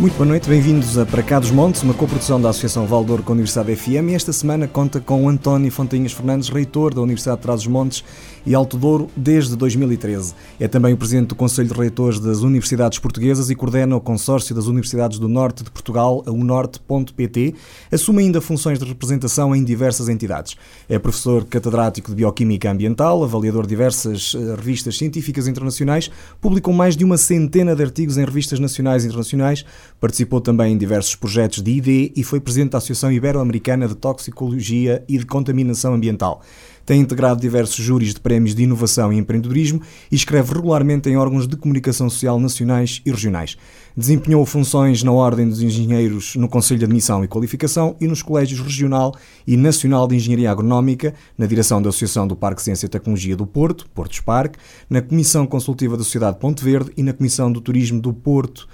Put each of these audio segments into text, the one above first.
Muito boa noite, bem-vindos a Para Cá dos Montes, uma coprodução da Associação Valdor com a Universidade FM e esta semana conta com António Fontainhas Fernandes, reitor da Universidade de Trás-os-Montes e Alto Douro desde 2013. É também o presidente do Conselho de Reitores das Universidades Portuguesas e coordena o consórcio das Universidades do Norte de Portugal, a unorte.pt. Assume ainda funções de representação em diversas entidades. É professor catedrático de Bioquímica Ambiental, avaliador de diversas eh, revistas científicas internacionais, publicou mais de uma centena de artigos em revistas nacionais e internacionais, Participou também em diversos projetos de ID e foi presidente da Associação Ibero-Americana de Toxicologia e de Contaminação Ambiental. Tem integrado diversos júris de prémios de inovação e empreendedorismo e escreve regularmente em órgãos de comunicação social nacionais e regionais. Desempenhou funções na Ordem dos Engenheiros no Conselho de Admissão e Qualificação e nos Colégios Regional e Nacional de Engenharia Agronómica, na direção da Associação do Parque Ciência e Tecnologia do Porto, Portos Parque, na Comissão Consultiva da Sociedade Ponte Verde e na Comissão do Turismo do Porto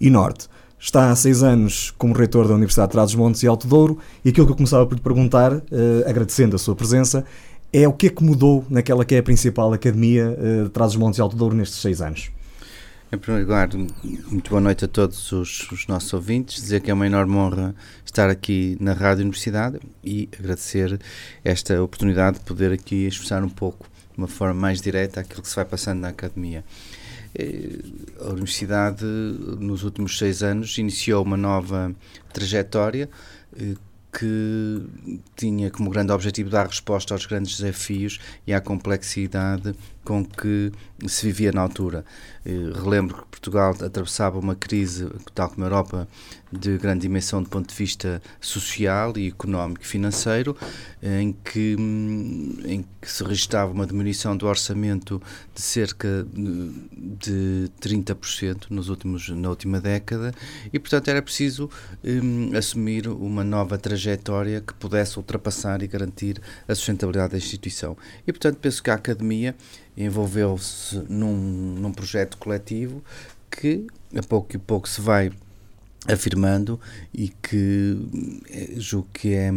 e Norte. Está há seis anos como reitor da Universidade de Trás-os-Montes e Alto Douro e aquilo que eu começava por lhe perguntar, uh, agradecendo a sua presença, é o que é que mudou naquela que é a principal academia uh, de Trás-os-Montes e Alto Douro nestes seis anos? Em primeiro lugar, muito boa noite a todos os, os, nossos ouvintes. Dizer que é uma enorme honra estar aqui na Rádio Universidade e agradecer esta oportunidade de poder aqui expressar um pouco, de uma forma mais direta, aquilo que se vai passando na academia. Eh, a Universidade, nos últimos seis anos, iniciou uma nova trajetória eh, que tinha como grande objetivo dar resposta aos grandes desafios e à complexidade com que se vivia na altura. Eh, relembro que Portugal atravessava uma crise, tal como a Europa, de grande dimensão do ponto de vista social e económico e financeiro, em que, hum, em que se registrava uma diminuição do orçamento de cerca de 30% nos últimos, na última década e, portanto, era preciso um, assumir uma nova trajetória que pudesse ultrapassar e garantir a sustentabilidade da instituição. E, portanto, penso que a Academia envolveu-se num, num projeto coletivo que a pouco e pouco se vai afirmando e que eh, julgo que, é,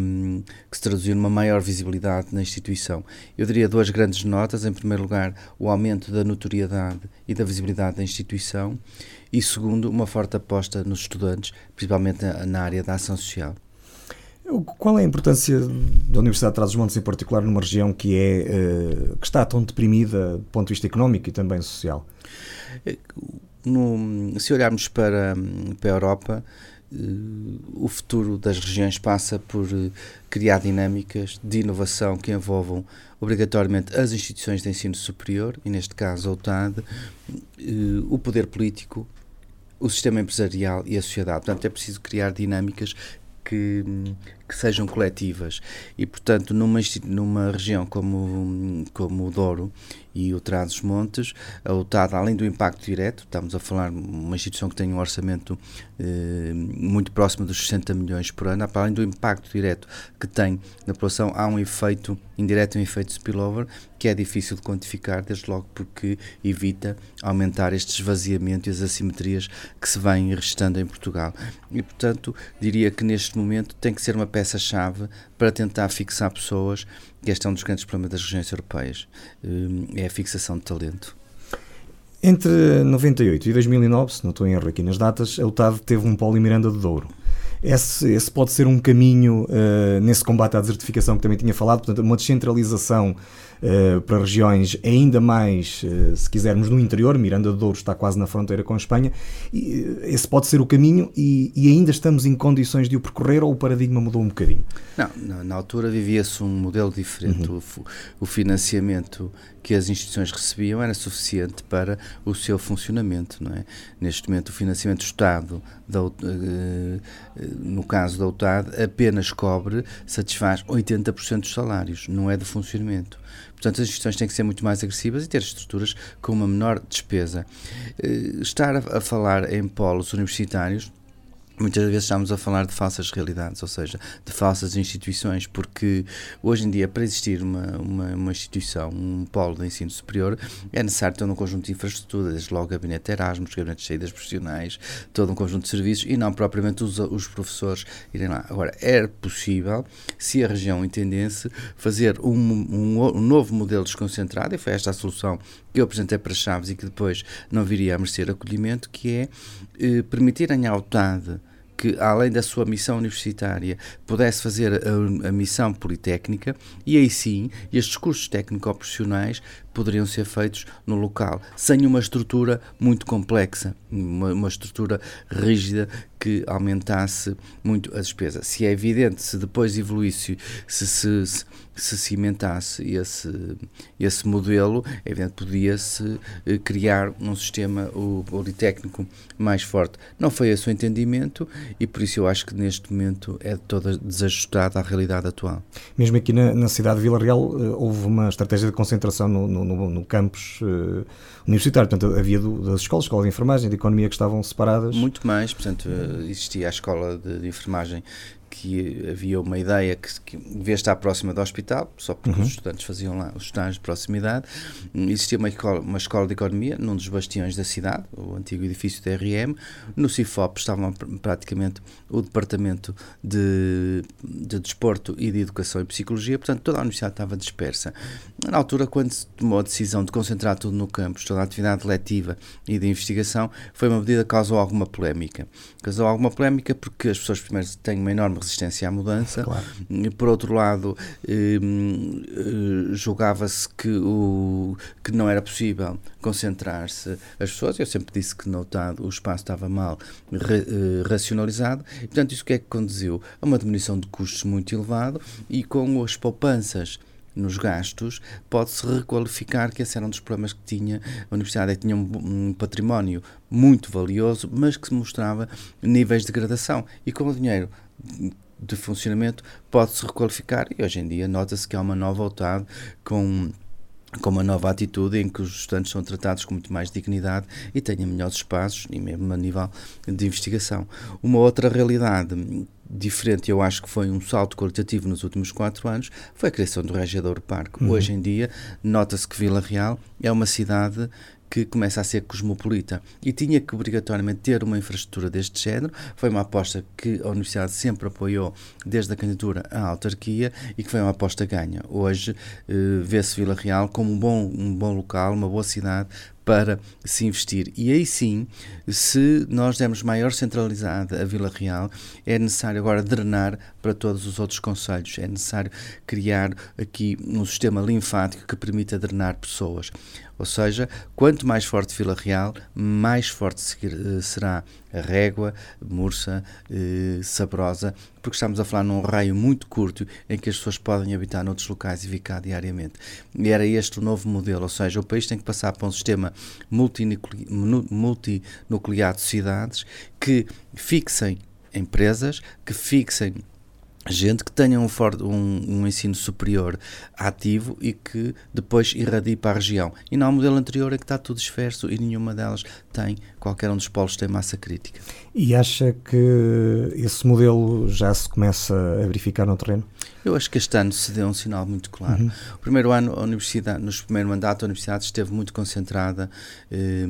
que se traduziu numa maior visibilidade na instituição. Eu diria duas grandes notas. Em primeiro lugar, o aumento da notoriedade e da visibilidade da instituição e, segundo, uma forte aposta nos estudantes, principalmente na área da ação social. Qual é a importância da Universidade de Trás-os-Montes, em particular, numa região que, é, eh, que está tão deprimida do ponto de vista económico e também social? Eh, no, se olharmos para, para a Europa, eh, o futuro das regiões passa por criar dinâmicas de inovação que envolvam obrigatoriamente as instituições de ensino superior, e neste caso a UTAD, o poder político, o sistema empresarial e a sociedade. Portanto, é preciso criar dinâmicas que, que sejam coletivas e, portanto, numa, numa região como, como o Douro e o Trás-os-Montes, a UTAD, além do impacto direto, estamos a falar uma instituição que tem um orçamento eh, muito próximo dos 60 milhões por ano, além do impacto direto que tem na população, há um efeito indireto, um efeito spillover, que é difícil de quantificar, desde logo porque evita aumentar este esvaziamento e as assimetrias que se vêm restando em Portugal. E, portanto, diria que neste momento tem que ser uma peça-chave para tentar fixar pessoas, que este é um dos grandes problemas das regiões europeias, hum, é a fixação de talento. Entre 98 e 2009, se não estou em erro aqui nas datas, a UTAD teve um polo em Miranda de Douro. Esse, esse pode ser um caminho uh, nesse combate à desertificação que também tinha falado, portanto, uma descentralização uh, para regiões ainda mais, uh, se quisermos, no interior. Miranda de Douro está quase na fronteira com a Espanha. E, esse pode ser o caminho e, e, ainda estamos em condições de o percorrer ou o paradigma mudou um bocadinho? Não, na, na altura vivia-se um modelo diferente. Uhum. O, o financiamento que as instituições recebiam era suficiente para o seu funcionamento. Não é? Neste momento, o financiamento do Estado, da, no caso da UTAD, apenas cobre, satisfaz 80% dos salários, não é do funcionamento. Portanto, as instituições têm que ser muito mais agressivas e ter estruturas com uma menor despesa. Uh, estar a falar em polos universitários Muitas vezes estamos a falar de falsas realidades, ou seja, de falsas instituições, porque hoje em dia, para existir uma, uma, uma instituição, um polo de ensino superior, é necessário ter um conjunto de infraestruturas, desde logo gabinete Erasmus, gabinete de saídas profissionais, todo um conjunto de serviços e não propriamente os, os professores irem lá. Agora, é possível, se a região entendesse, fazer um, um, um novo modelo desconcentrado, e foi esta a solução que eu apresentei para Chaves e que depois não viria a merecer acolhimento, que é eh, permitirem à que, além da sua missão universitária, pudesse fazer a, a missão politécnica e aí sim estes cursos técnico-profissionais poderiam ser feitos no local, sem uma estrutura muito complexa, uma, uma estrutura rígida que aumentasse muito a despesa. Se é evidente, se depois evoluísse, se se, se, se cimentasse esse, esse modelo, é evidente podia-se eh, criar um sistema politécnico mais forte. Não foi esse o entendimento e por isso eu acho que neste momento é toda desajustada à realidade atual. Mesmo aqui na, na cidade de Vila Real eh, houve uma estratégia de concentração no, no no, no campus uh, universitário. Portanto, havia do, das escolas, escola de enfermagem, de economia que estavam separadas. Muito mais, portanto, existia a escola de, de enfermagem que havia uma ideia que, que devia estar próxima do hospital, só porque uhum. os estudantes faziam lá os estágios de proximidade. Existia uma escola, uma escola de economia num dos bastiões da cidade, o antigo edifício da RM. No CIFOP estavam praticamente o departamento de, de desporto e de educação e psicologia, portanto toda a universidade estava dispersa. Na altura, quando se tomou a decisão de concentrar tudo no campus, toda a atividade letiva e de investigação, foi uma medida que causou alguma polémica. Causou alguma polémica porque as pessoas primeiro têm uma enorme resistência à mudança. Claro. Por outro lado, eh, eh, julgava-se que, o, que não era possível concentrar-se as pessoas. Eu sempre disse que no TAD o espaço estava mal eh, racionalizado. E, portanto, isso que é que conduziu a uma diminuição de custos muito elevado e com as poupanças nos gastos, pode-se requalificar que esse era um dos problemas que tinha a Universidade, é que tinha um, um, património muito valioso, mas que se mostrava níveis de degradação. E com o dinheiro de funcionamento pode-se requalificar e hoje em dia nota-se que há uma nova OTAD com com uma nova atitude em que os estudantes são tratados com muito mais dignidade e têm melhores espaços, e mesmo a nível de investigação. Uma outra realidade diferente, eu acho que foi um salto qualitativo nos últimos quatro anos, foi a criação do Regiador Parque. Uhum. Hoje em dia, nota-se que Vila Real é uma cidade que começa a ser cosmopolita e tinha que obrigatoriamente ter uma infraestrutura deste género. Foi uma aposta que a Universidade sempre apoiou desde a candidatura à autarquia e que foi uma aposta ganha. Hoje eh, vê-se Vila Real como um bom, um bom local, uma boa cidade para se investir. E aí sim, se nós dermos maior centralidade a Vila Real, é necessário agora drenar para todos os outros conselhos. É necessário criar aqui um sistema linfático que permita drenar pessoas. Ou seja, quanto mais forte Vila Real, mais forte eh, será a Régua, Mursa, eh, Sabrosa, porque estamos a falar num raio muito curto em que as pessoas podem habitar noutros locais e ficar diariamente. E era este o novo modelo, ou seja, o país tem que passar para um sistema multinuclear de cidades que fixem empresas, que fixem gente que tenha um, um, um, ensino superior ativo e que depois irradie para a região. E não o modelo anterior é que está tudo disperso e nenhuma delas tem, qualquer um dos polos tem massa crítica. E acha que esse modelo já se começa a verificar no terreno? Eu acho que este ano se deu um sinal muito claro. Uhum. O primeiro ano, a Universidade, nos primeiro mandato, a Universidade esteve muito concentrada eh,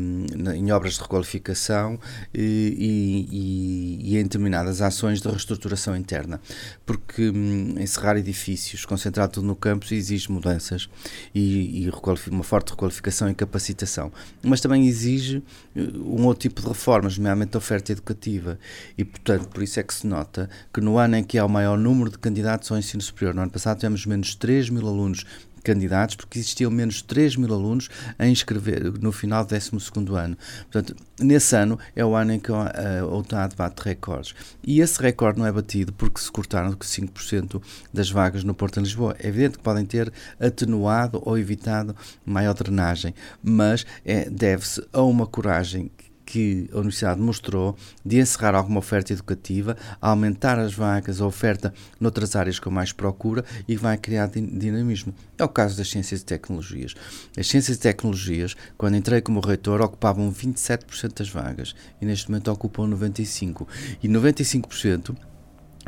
em obras de requalificação e, e, e, em determinadas ações de reestruturação interna. Porque hum, encerrar edifícios, concentrar tudo no campus, exige mudanças e, e uma forte requalificação e capacitação. Mas também exige eh, um outro tipo de reformas, nomeadamente a oferta educativa. E, portanto, por isso é que se nota que no ano em que há o maior número de candidatos ao ensino superior. No ano passado tivemos menos 3 mil alunos candidatos, porque existiam menos 3 mil alunos a inscrever no final do 12 ano. Portanto, nesse ano é o ano em que a UTAD bate recordes. E esse recorde não é batido porque se cortaram 5% das vagas no Porto de Lisboa. É evidente que podem ter atenuado ou evitado maior drenagem, mas é, deve-se a uma coragem que a Universidade mostrou de encerrar alguma oferta educativa, aumentar as vagas, a oferta noutras áreas com mais procura e vai criar dinamismo. É o caso das ciências e tecnologias. As ciências e tecnologias, quando entrei como reitor, ocupavam 27% das vagas e neste momento ocupam 95%. E 95%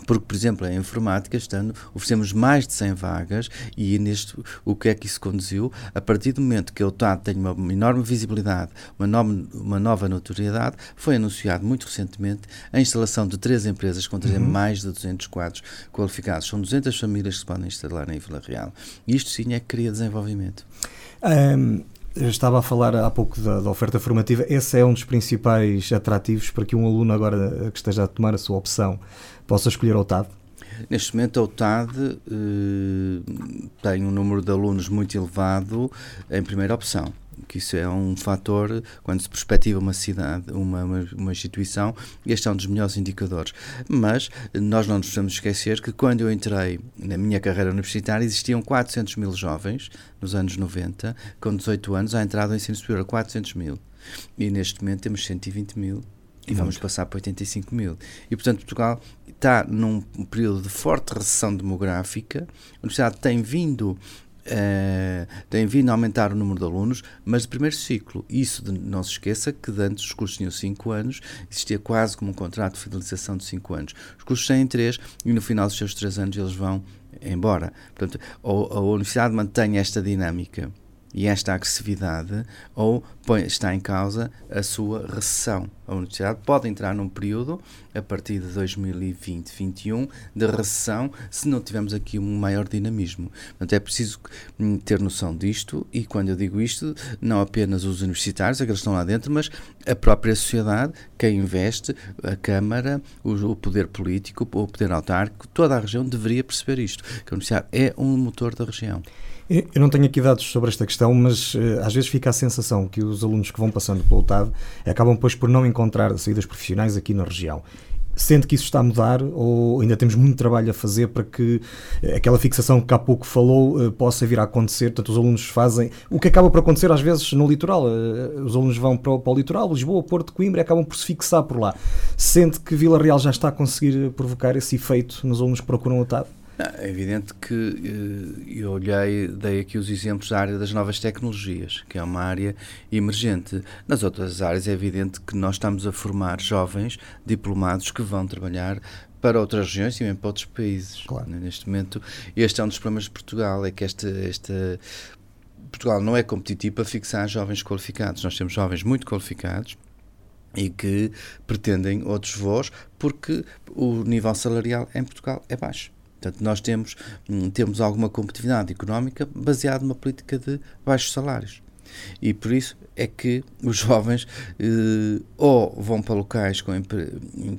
porque, por exemplo, em informática, estando, oferecemos mais de 100 vagas e neste, o que é que isso conduziu? A partir do momento que o TAD tem uma enorme visibilidade, uma, nova, uma nova notoriedade, foi anunciado muito recentemente a instalação de três empresas com uhum. mais de 200 quadros qualificados. São 200 famílias que se podem instalar em Vila Real. E isto sim é que cria desenvolvimento. Um Estava a falar há pouco da, da, oferta formativa. Esse é um dos principais atrativos para que um aluno agora que esteja a tomar a sua opção possa escolher o TAD? Neste momento, a UTAD eh, tem um número de alunos muito elevado em primeira opção que isso é um fator quando se perspectiva uma cidade, uma, uma, instituição, este é um dos melhores indicadores. Mas nós não nos podemos esquecer que quando eu entrei na minha carreira universitária existiam 400 mil jovens nos anos 90, com 18 anos, à entrada do ensino superior a 400 mil. E neste momento temos 120 mil e vamos passar para 85 mil. E, portanto, Portugal está num período de forte recessão demográfica. A universidade tem vindo Uh, tem vindo a aumentar o número de alunos, mas de primeiro ciclo. Isso de, não se esqueça que antes os cursos tinham 5 anos, existia quase como um contrato de fidelização de 5 anos. Os cursos têm 3 e no final dos seus 3 anos eles vão embora. Portanto, a, a universidade mantém esta dinâmica e esta agressividade, ou põe, está em causa a sua recessão. A universidade pode entrar num período, a partir de 2020-21, de recessão, se não tivermos aqui um maior dinamismo. Portanto, é preciso hum, ter noção disto, e quando eu digo isto, não apenas os universitários, aqueles que estão lá dentro, mas a própria sociedade, quem investe, a Câmara, o, o poder político, o poder autárquico, toda a região deveria perceber isto, que a universidade é um motor da região. Eu não tenho aqui dados sobre esta questão, mas uh, às vezes fica a sensação que os alunos que vão passando pelo UTAD acabam depois por não encontrar saídas profissionais aqui na região. Sente que isso está a mudar ou ainda temos muito trabalho a fazer para que uh, aquela fixação que há pouco falou uh, possa vir a acontecer? Portanto, os alunos fazem. O que acaba por acontecer às vezes no litoral. os alunos vão para o, para o litoral, Lisboa, Porto, Coimbra e acabam por se fixar por lá. Sente que Vila Real já está a conseguir provocar esse efeito nos alunos que procuram o TAD? É evidente que eh, eu olhei, dei aqui os exemplos da área das novas tecnologias, que é uma área emergente. Nas outras áreas é evidente que nós estamos a formar jovens diplomados que vão trabalhar para outras regiões e mesmo para outros países. Claro. Neste momento, este é um dos problemas de Portugal, é que esta, esta Portugal não é competitivo para fixar jovens qualificados. Nós temos jovens muito qualificados e que pretendem outros voos porque o nível salarial em Portugal é baixo. Portanto, nós temos, hum, temos alguma competitividade económica baseada numa política de baixos salários. E por isso é que os jovens eh, ou vão para locais com,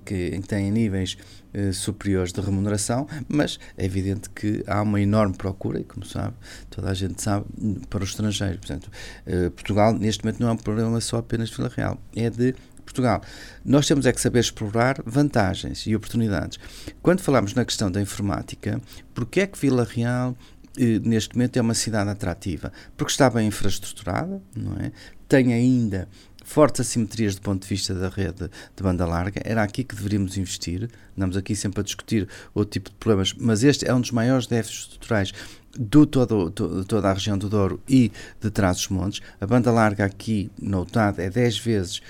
que têm níveis eh, superiores de remuneração, mas é evidente que há uma enorme procura, e como sabe, toda a gente sabe, para os estrangeiros. Portanto, eh, Portugal, neste momento, não é um problema só apenas de Vila Real, é de Portugal. Nós temos é que saber explorar vantagens e oportunidades. Quando falamos na questão da informática, porque é que Vila Real eh, neste momento é uma cidade atrativa? Porque está bem infraestruturada, não é? Tem ainda fortes assimetrias do ponto de vista da rede de banda larga, era aqui que deveríamos investir. Andamos aqui sempre a discutir outro tipo de problemas, mas este é um dos maiores déficits estruturais do todo, to, toda a região do Douro e de Trás-os-Montes. A banda larga aqui no UTAD é 10 vezes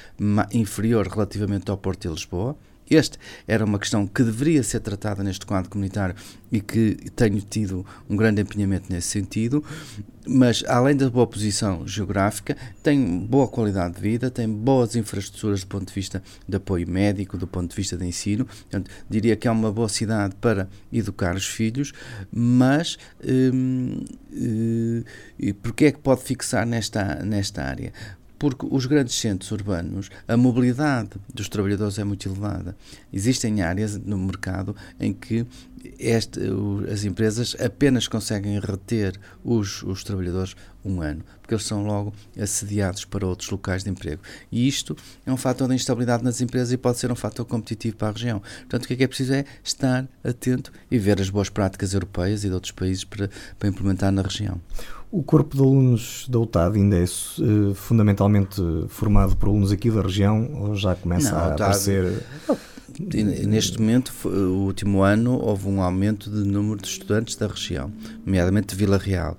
inferior relativamente ao Porto de Lisboa. Este era uma questão que deveria ser tratada neste quadro comunitário e que tenho tido um grande empenhamento nesse sentido, mas além da boa posição geográfica, tem boa qualidade de vida, tem boas infraestruturas do ponto de vista de apoio médico, do ponto de vista de ensino. Portanto, diria que é uma boa cidade para educar os filhos, mas hum, hum, é que pode fixar nesta, nesta área? Porque os grandes centros urbanos, a mobilidade dos trabalhadores é muito elevada. Existem áreas no mercado em que este, as empresas apenas conseguem reter os, os trabalhadores um ano, porque eles são logo assediados para outros locais de emprego. E isto é um fator de instabilidade nas empresas e pode ser um fator competitivo para a região. Portanto, o que é que é preciso é estar atento e ver as boas práticas europeias e de outros países para, para implementar na região. O corpo de alunos da UTAD ainda é uh, fundamentalmente formado por alunos aqui da região ou já começa Não, a aparecer... Neste momento, o último ano, houve um aumento de número de estudantes da região, nomeadamente de Vila Real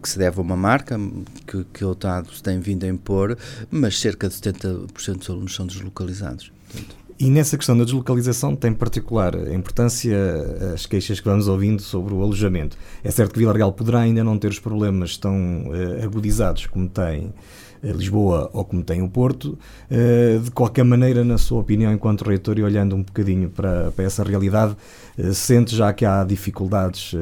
que se deve a uma marca que, que o Estado tem vindo a impor, mas cerca de 70% dos alunos são deslocalizados. Portanto. E nessa questão da deslocalização tem particular importância as queixas que vamos ouvindo sobre o alojamento. É certo que Vila Real poderá ainda não ter os problemas tão uh, agudizados como tem Lisboa ou como tem o Porto. De qualquer maneira, na sua opinião, enquanto reitor e olhando um bocadinho para, para essa realidade, sente já que há dificuldades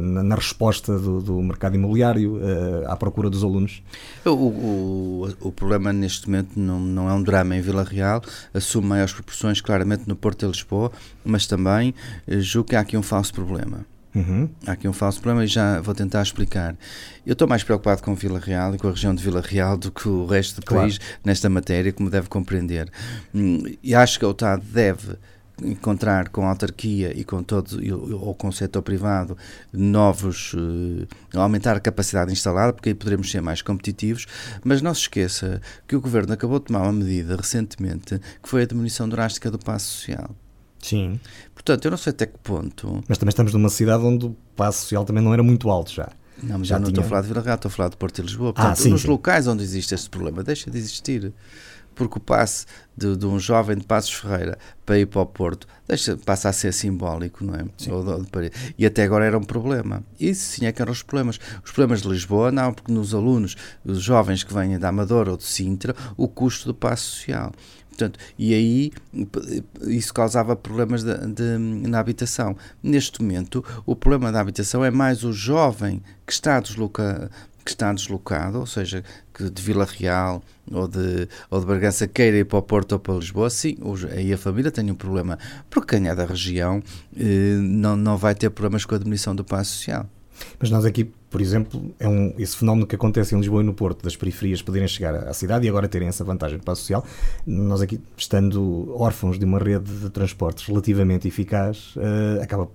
na, na resposta do, do, mercado imobiliário à procura dos alunos? O, o, o problema neste momento não, não é um drama em Vila Real, assume maiores proporções claramente no Porto de Lisboa, mas também julgo que há aqui um falso problema. Uhum. Há aqui um falso problema e já vou tentar explicar. Eu estou mais preocupado com Vila Real e com a região de Vila Real do que o resto do claro. país nesta matéria, como deve compreender. Hum, e acho que a UTAD deve encontrar com a autarquia e com todo ou com o setor privado novos uh, aumentar a capacidade instalada porque aí poderemos ser mais competitivos mas não se esqueça que o governo acabou de tomar uma medida recentemente que foi a diminuição drástica do passo social Sim. Portanto, eu não sei até que ponto. Mas também estamos numa cidade onde o passo social também não era muito alto já. Não, mas já não tinha... estou a falar de Vila Real, estou a falar de Porto e Lisboa. Portanto, ah, sim, nos sim. locais onde existe este problema, deixa de existir. Porque o passe de, de, um jovem de Passos Ferreira para ir para o Porto deixa, passa a ser simbólico, não é? Ou, e até agora era um problema. Isso sim é que eram os problemas. Os problemas de Lisboa, não, porque nos alunos, os jovens que vêm da Amadora ou de Sintra, o custo do passe social. Portanto, e aí isso causava problemas de, de, na habitação. Neste momento, o problema da habitação é mais o jovem que está, desloca, que está deslocado, ou seja, que de Vila Real ou de, ou de Bargança queira ir para o Porto ou para Lisboa, sim, aí a família tem um problema, porque quem é da região eh, não, não vai ter problemas com a diminuição do passo social. Mas nós aqui, por exemplo, é um, esse fenómeno que acontece em Lisboa e no Porto, das periferias poderem chegar à cidade e agora terem essa vantagem do passo social, nós aqui, estando órfãos de uma rede de transportes relativamente eficaz, uh, acaba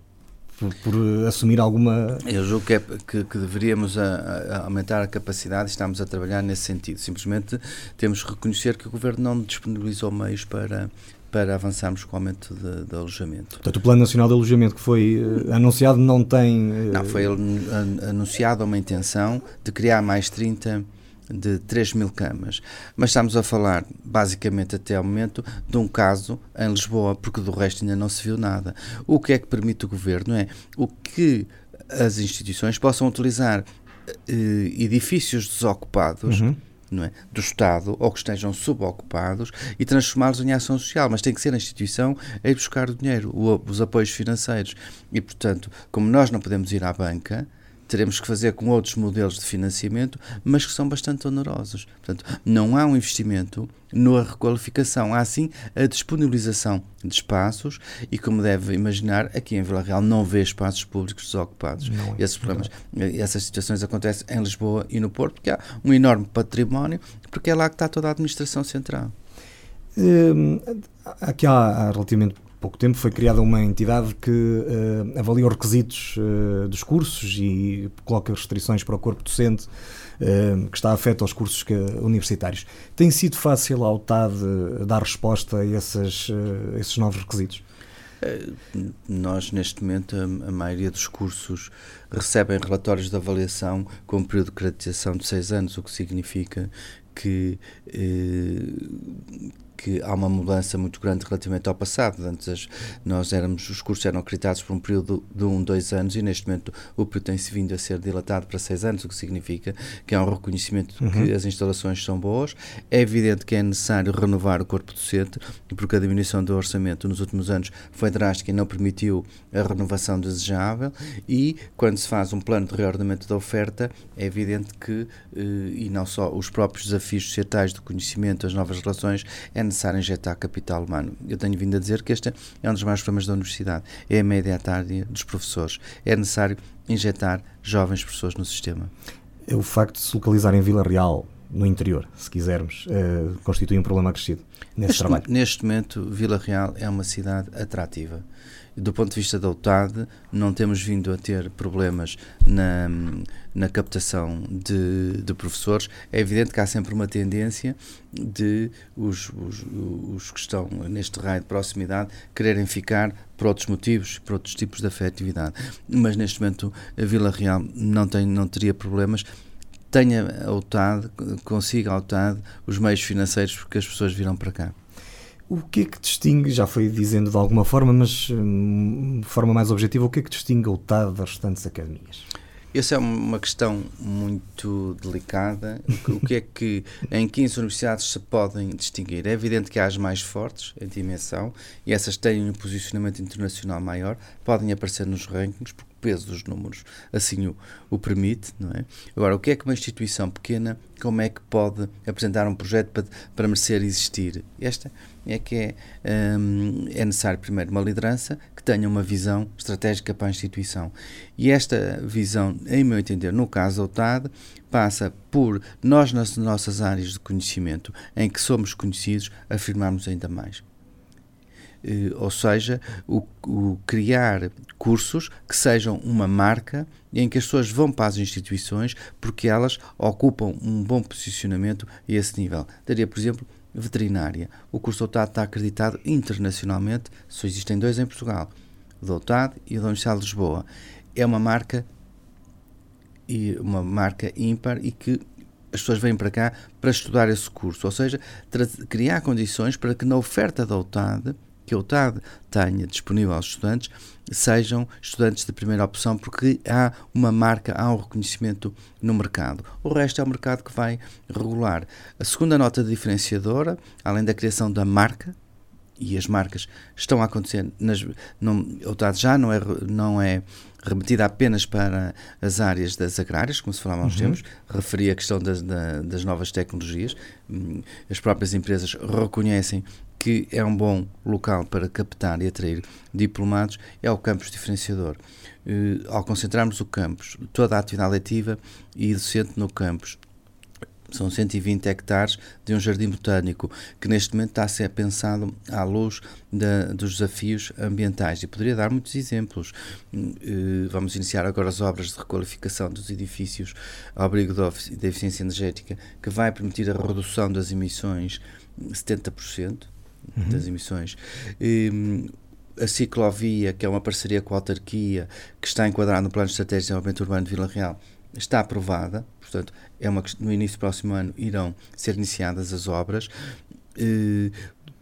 por, por, assumir alguma. Eu julgo que, é, que, que deveríamos a, a aumentar a capacidade e estamos a trabalhar nesse sentido. Simplesmente temos que reconhecer que o Governo não disponibilizou meios para para avançarmos com o aumento de, de, alojamento. Portanto, o Plano Nacional de Alojamento que foi uh, anunciado não tem... Uh... Não, foi anunciada uma intenção de criar mais 30 de 3 mil camas. Mas estamos a falar, basicamente até ao momento, de um caso em Lisboa, porque do resto ainda não se viu nada. O que é que permite o Governo é o que as instituições possam utilizar uh, edifícios desocupados uhum é, do Estado ou que estejam subocupados e transformá-los em ação social, mas tem que ser a instituição a ir buscar o dinheiro, os apoios financeiros. E, portanto, como nós não podemos ir à banca, teremos que fazer com outros modelos de financiamento, mas que são bastante onerosos. Portanto, não há um investimento na requalificação, há sim a disponibilização de espaços e, como deve imaginar, aqui em Vila Real não vê espaços públicos desocupados. Não, é Esses problemas, essas situações acontecem em Lisboa e no Porto, porque há um enorme património, porque é lá que está toda a administração central. Hum, aqui há, há relativamente pouco tempo foi criada uma entidade que uh, avalia os requisitos uh, dos cursos e coloca restrições para o corpo docente uh, que está afeto aos cursos que, universitários. Tem sido fácil ao TAD dar resposta a esses, esses novos requisitos? Nós, neste momento, a, maioria dos cursos recebem relatórios de avaliação com um período de acreditação de seis anos, o que significa que que há uma mudança muito grande relativamente ao passado. Antes as, nós éramos, os cursos eram acreditados por um período de um, dois anos e neste momento o período tem-se vindo a ser dilatado para seis anos, o que significa que há um reconhecimento de que uhum. as instalações são boas. É evidente que é necessário renovar o corpo docente, porque a diminuição do orçamento nos últimos anos foi drástica e não permitiu a renovação desejável e quando se faz um plano de reordenamento da oferta, é evidente que, eh, e não só os próprios desafios societais do conhecimento, as novas relações, é necessário injetar capital humano. Eu tenho vindo a dizer que este é um dos maiores problemas da universidade, é a média tarde dos professores. É necessário injetar jovens professores no sistema. É o facto de se localizar em Vila Real, no interior, se quisermos, uh, constitui um problema acrescido nesse neste, trabalho. Neste momento, Vila Real é uma cidade atrativa do ponto de vista da UTAD, não temos vindo a ter problemas na, na captação de, de professores. É evidente que há sempre uma tendência de os, os, os que estão neste raio de proximidade quererem ficar por outros motivos, por outros tipos de afetividade. Mas neste momento a Vila Real não, tem, não teria problemas tenha a UTAD, consiga a UTAD os meios financeiros porque as pessoas virão para cá. O que é que distingue, já foi dizendo de alguma forma, mas hum, de forma mais objetiva, o que é que distingue o TAD das restantes academias? Essa é uma questão muito delicada. O que é que em 15 universidades se podem distinguir? É evidente que há as mais fortes em dimensão e essas têm um posicionamento internacional maior, podem aparecer nos rankings, peso dos números assim o, o permite, não é? Agora, o que é que uma instituição pequena, como é que pode apresentar um projeto para, para merecer existir? Esta é que é, um, é necessário primeiro uma liderança que tenha uma visão estratégica para a instituição. E esta visão, em meu entender, no caso da UTAD, passa por nós nas nossas áreas de conhecimento, em que somos conhecidos, afirmarmos ainda mais. Uh, ou seja, o, o, criar cursos que sejam uma marca em que as pessoas vão para as instituições porque elas ocupam um bom posicionamento a esse nível. Daria, por exemplo, veterinária. O curso Doutado está acreditado internacionalmente, só existem dois em Portugal, o Doutado e o da Universidade de Lisboa. É uma marca e uma marca ímpar e que as pessoas vêm para cá para estudar esse curso, ou seja, criar condições para que na oferta da UTAD que a UTAD tenha disponível aos estudantes sejam estudantes de primeira opção, porque há uma marca, há um reconhecimento no mercado. O resto é o mercado que vai regular. A segunda nota diferenciadora, além da criação da marca, e as marcas estão a acontecer, nas, não, a UTAD já não é, não é remetida apenas para as áreas das agrárias, como se falava há uns uhum. tempos, referia a questão das, das novas tecnologias. Hum, as próprias empresas reconhecem que é um bom local para captar e atrair diplomados, é o campus diferenciador. Uh, ao concentrarmos o campus, toda a atividade letiva e docente no campus, são 120 hectares de um jardim botânico que neste momento está a ser pensado à luz da, dos desafios ambientais e poderia dar muitos exemplos. Uh, vamos iniciar agora as obras de requalificação dos edifícios ao abrigo da eficiência energética que vai permitir a redução das emissões 70%, uhum. das emissões. E, a ciclovia, que é uma parceria com a autarquia, que está enquadrada no Plano de Estratégia de Desenvolvimento Urbano de Vila Real, está aprovada, portanto, é uma, no início do próximo ano irão ser iniciadas as obras. E,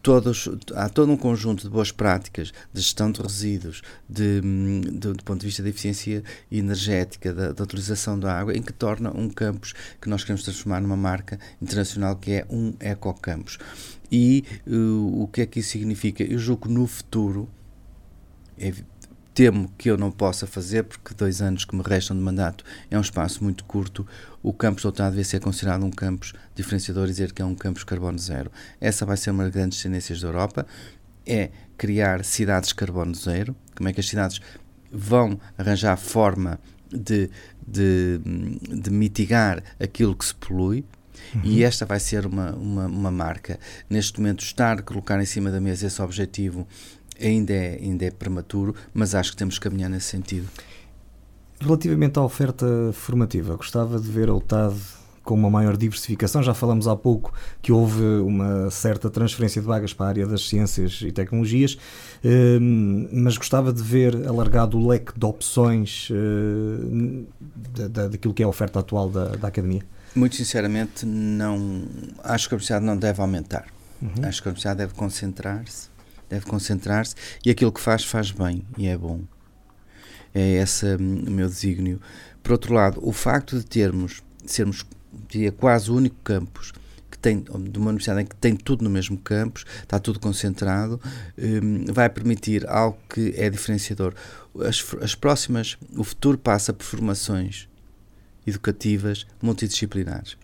todos, há todo um conjunto de boas práticas de gestão de resíduos, de, de, do ponto de vista da eficiência energética, da, da, utilização da água, em que torna um campus que nós queremos transformar numa marca internacional que é um ecocampus. E uh, o que é que isso significa? Eu julgo que no futuro, é, temo que eu não possa fazer, porque dois anos que me restam de mandato é um espaço muito curto, o campus Doutorado deve ser considerado um campus diferenciador e dizer que é um campus carbono zero. Essa vai ser uma das grandes tendências da Europa, é criar cidades carbono zero, como é que as cidades vão arranjar forma de, de, de mitigar aquilo que se polui, Uhum. E esta vai ser uma, uma, uma, marca. Neste momento, estar a colocar em cima da mesa esse objetivo ainda é, ainda é prematuro, mas acho que temos que caminhar nesse sentido. Relativamente à oferta formativa, gostava de ver a UTAD com uma maior diversificação. Já falamos há pouco que houve uma certa transferência de vagas para a área das ciências e tecnologias, hum, mas gostava de ver alargado o leque de opções hum, daquilo que é a oferta atual da, da academia. Muito sinceramente, não acho que a universidade não deve aumentar. Uhum. Acho que a universidade deve concentrar-se, deve concentrar-se e aquilo que faz faz bem e é bom. É esse hum, o meu desígnio. Por outro lado, o facto de termos, sermos diria, quase o único campus que tem, de uma universidade em que tem tudo no mesmo campus, está tudo concentrado, um, vai permitir algo que é diferenciador. As, as próximas, o futuro passa por formações educativas multidisciplinares.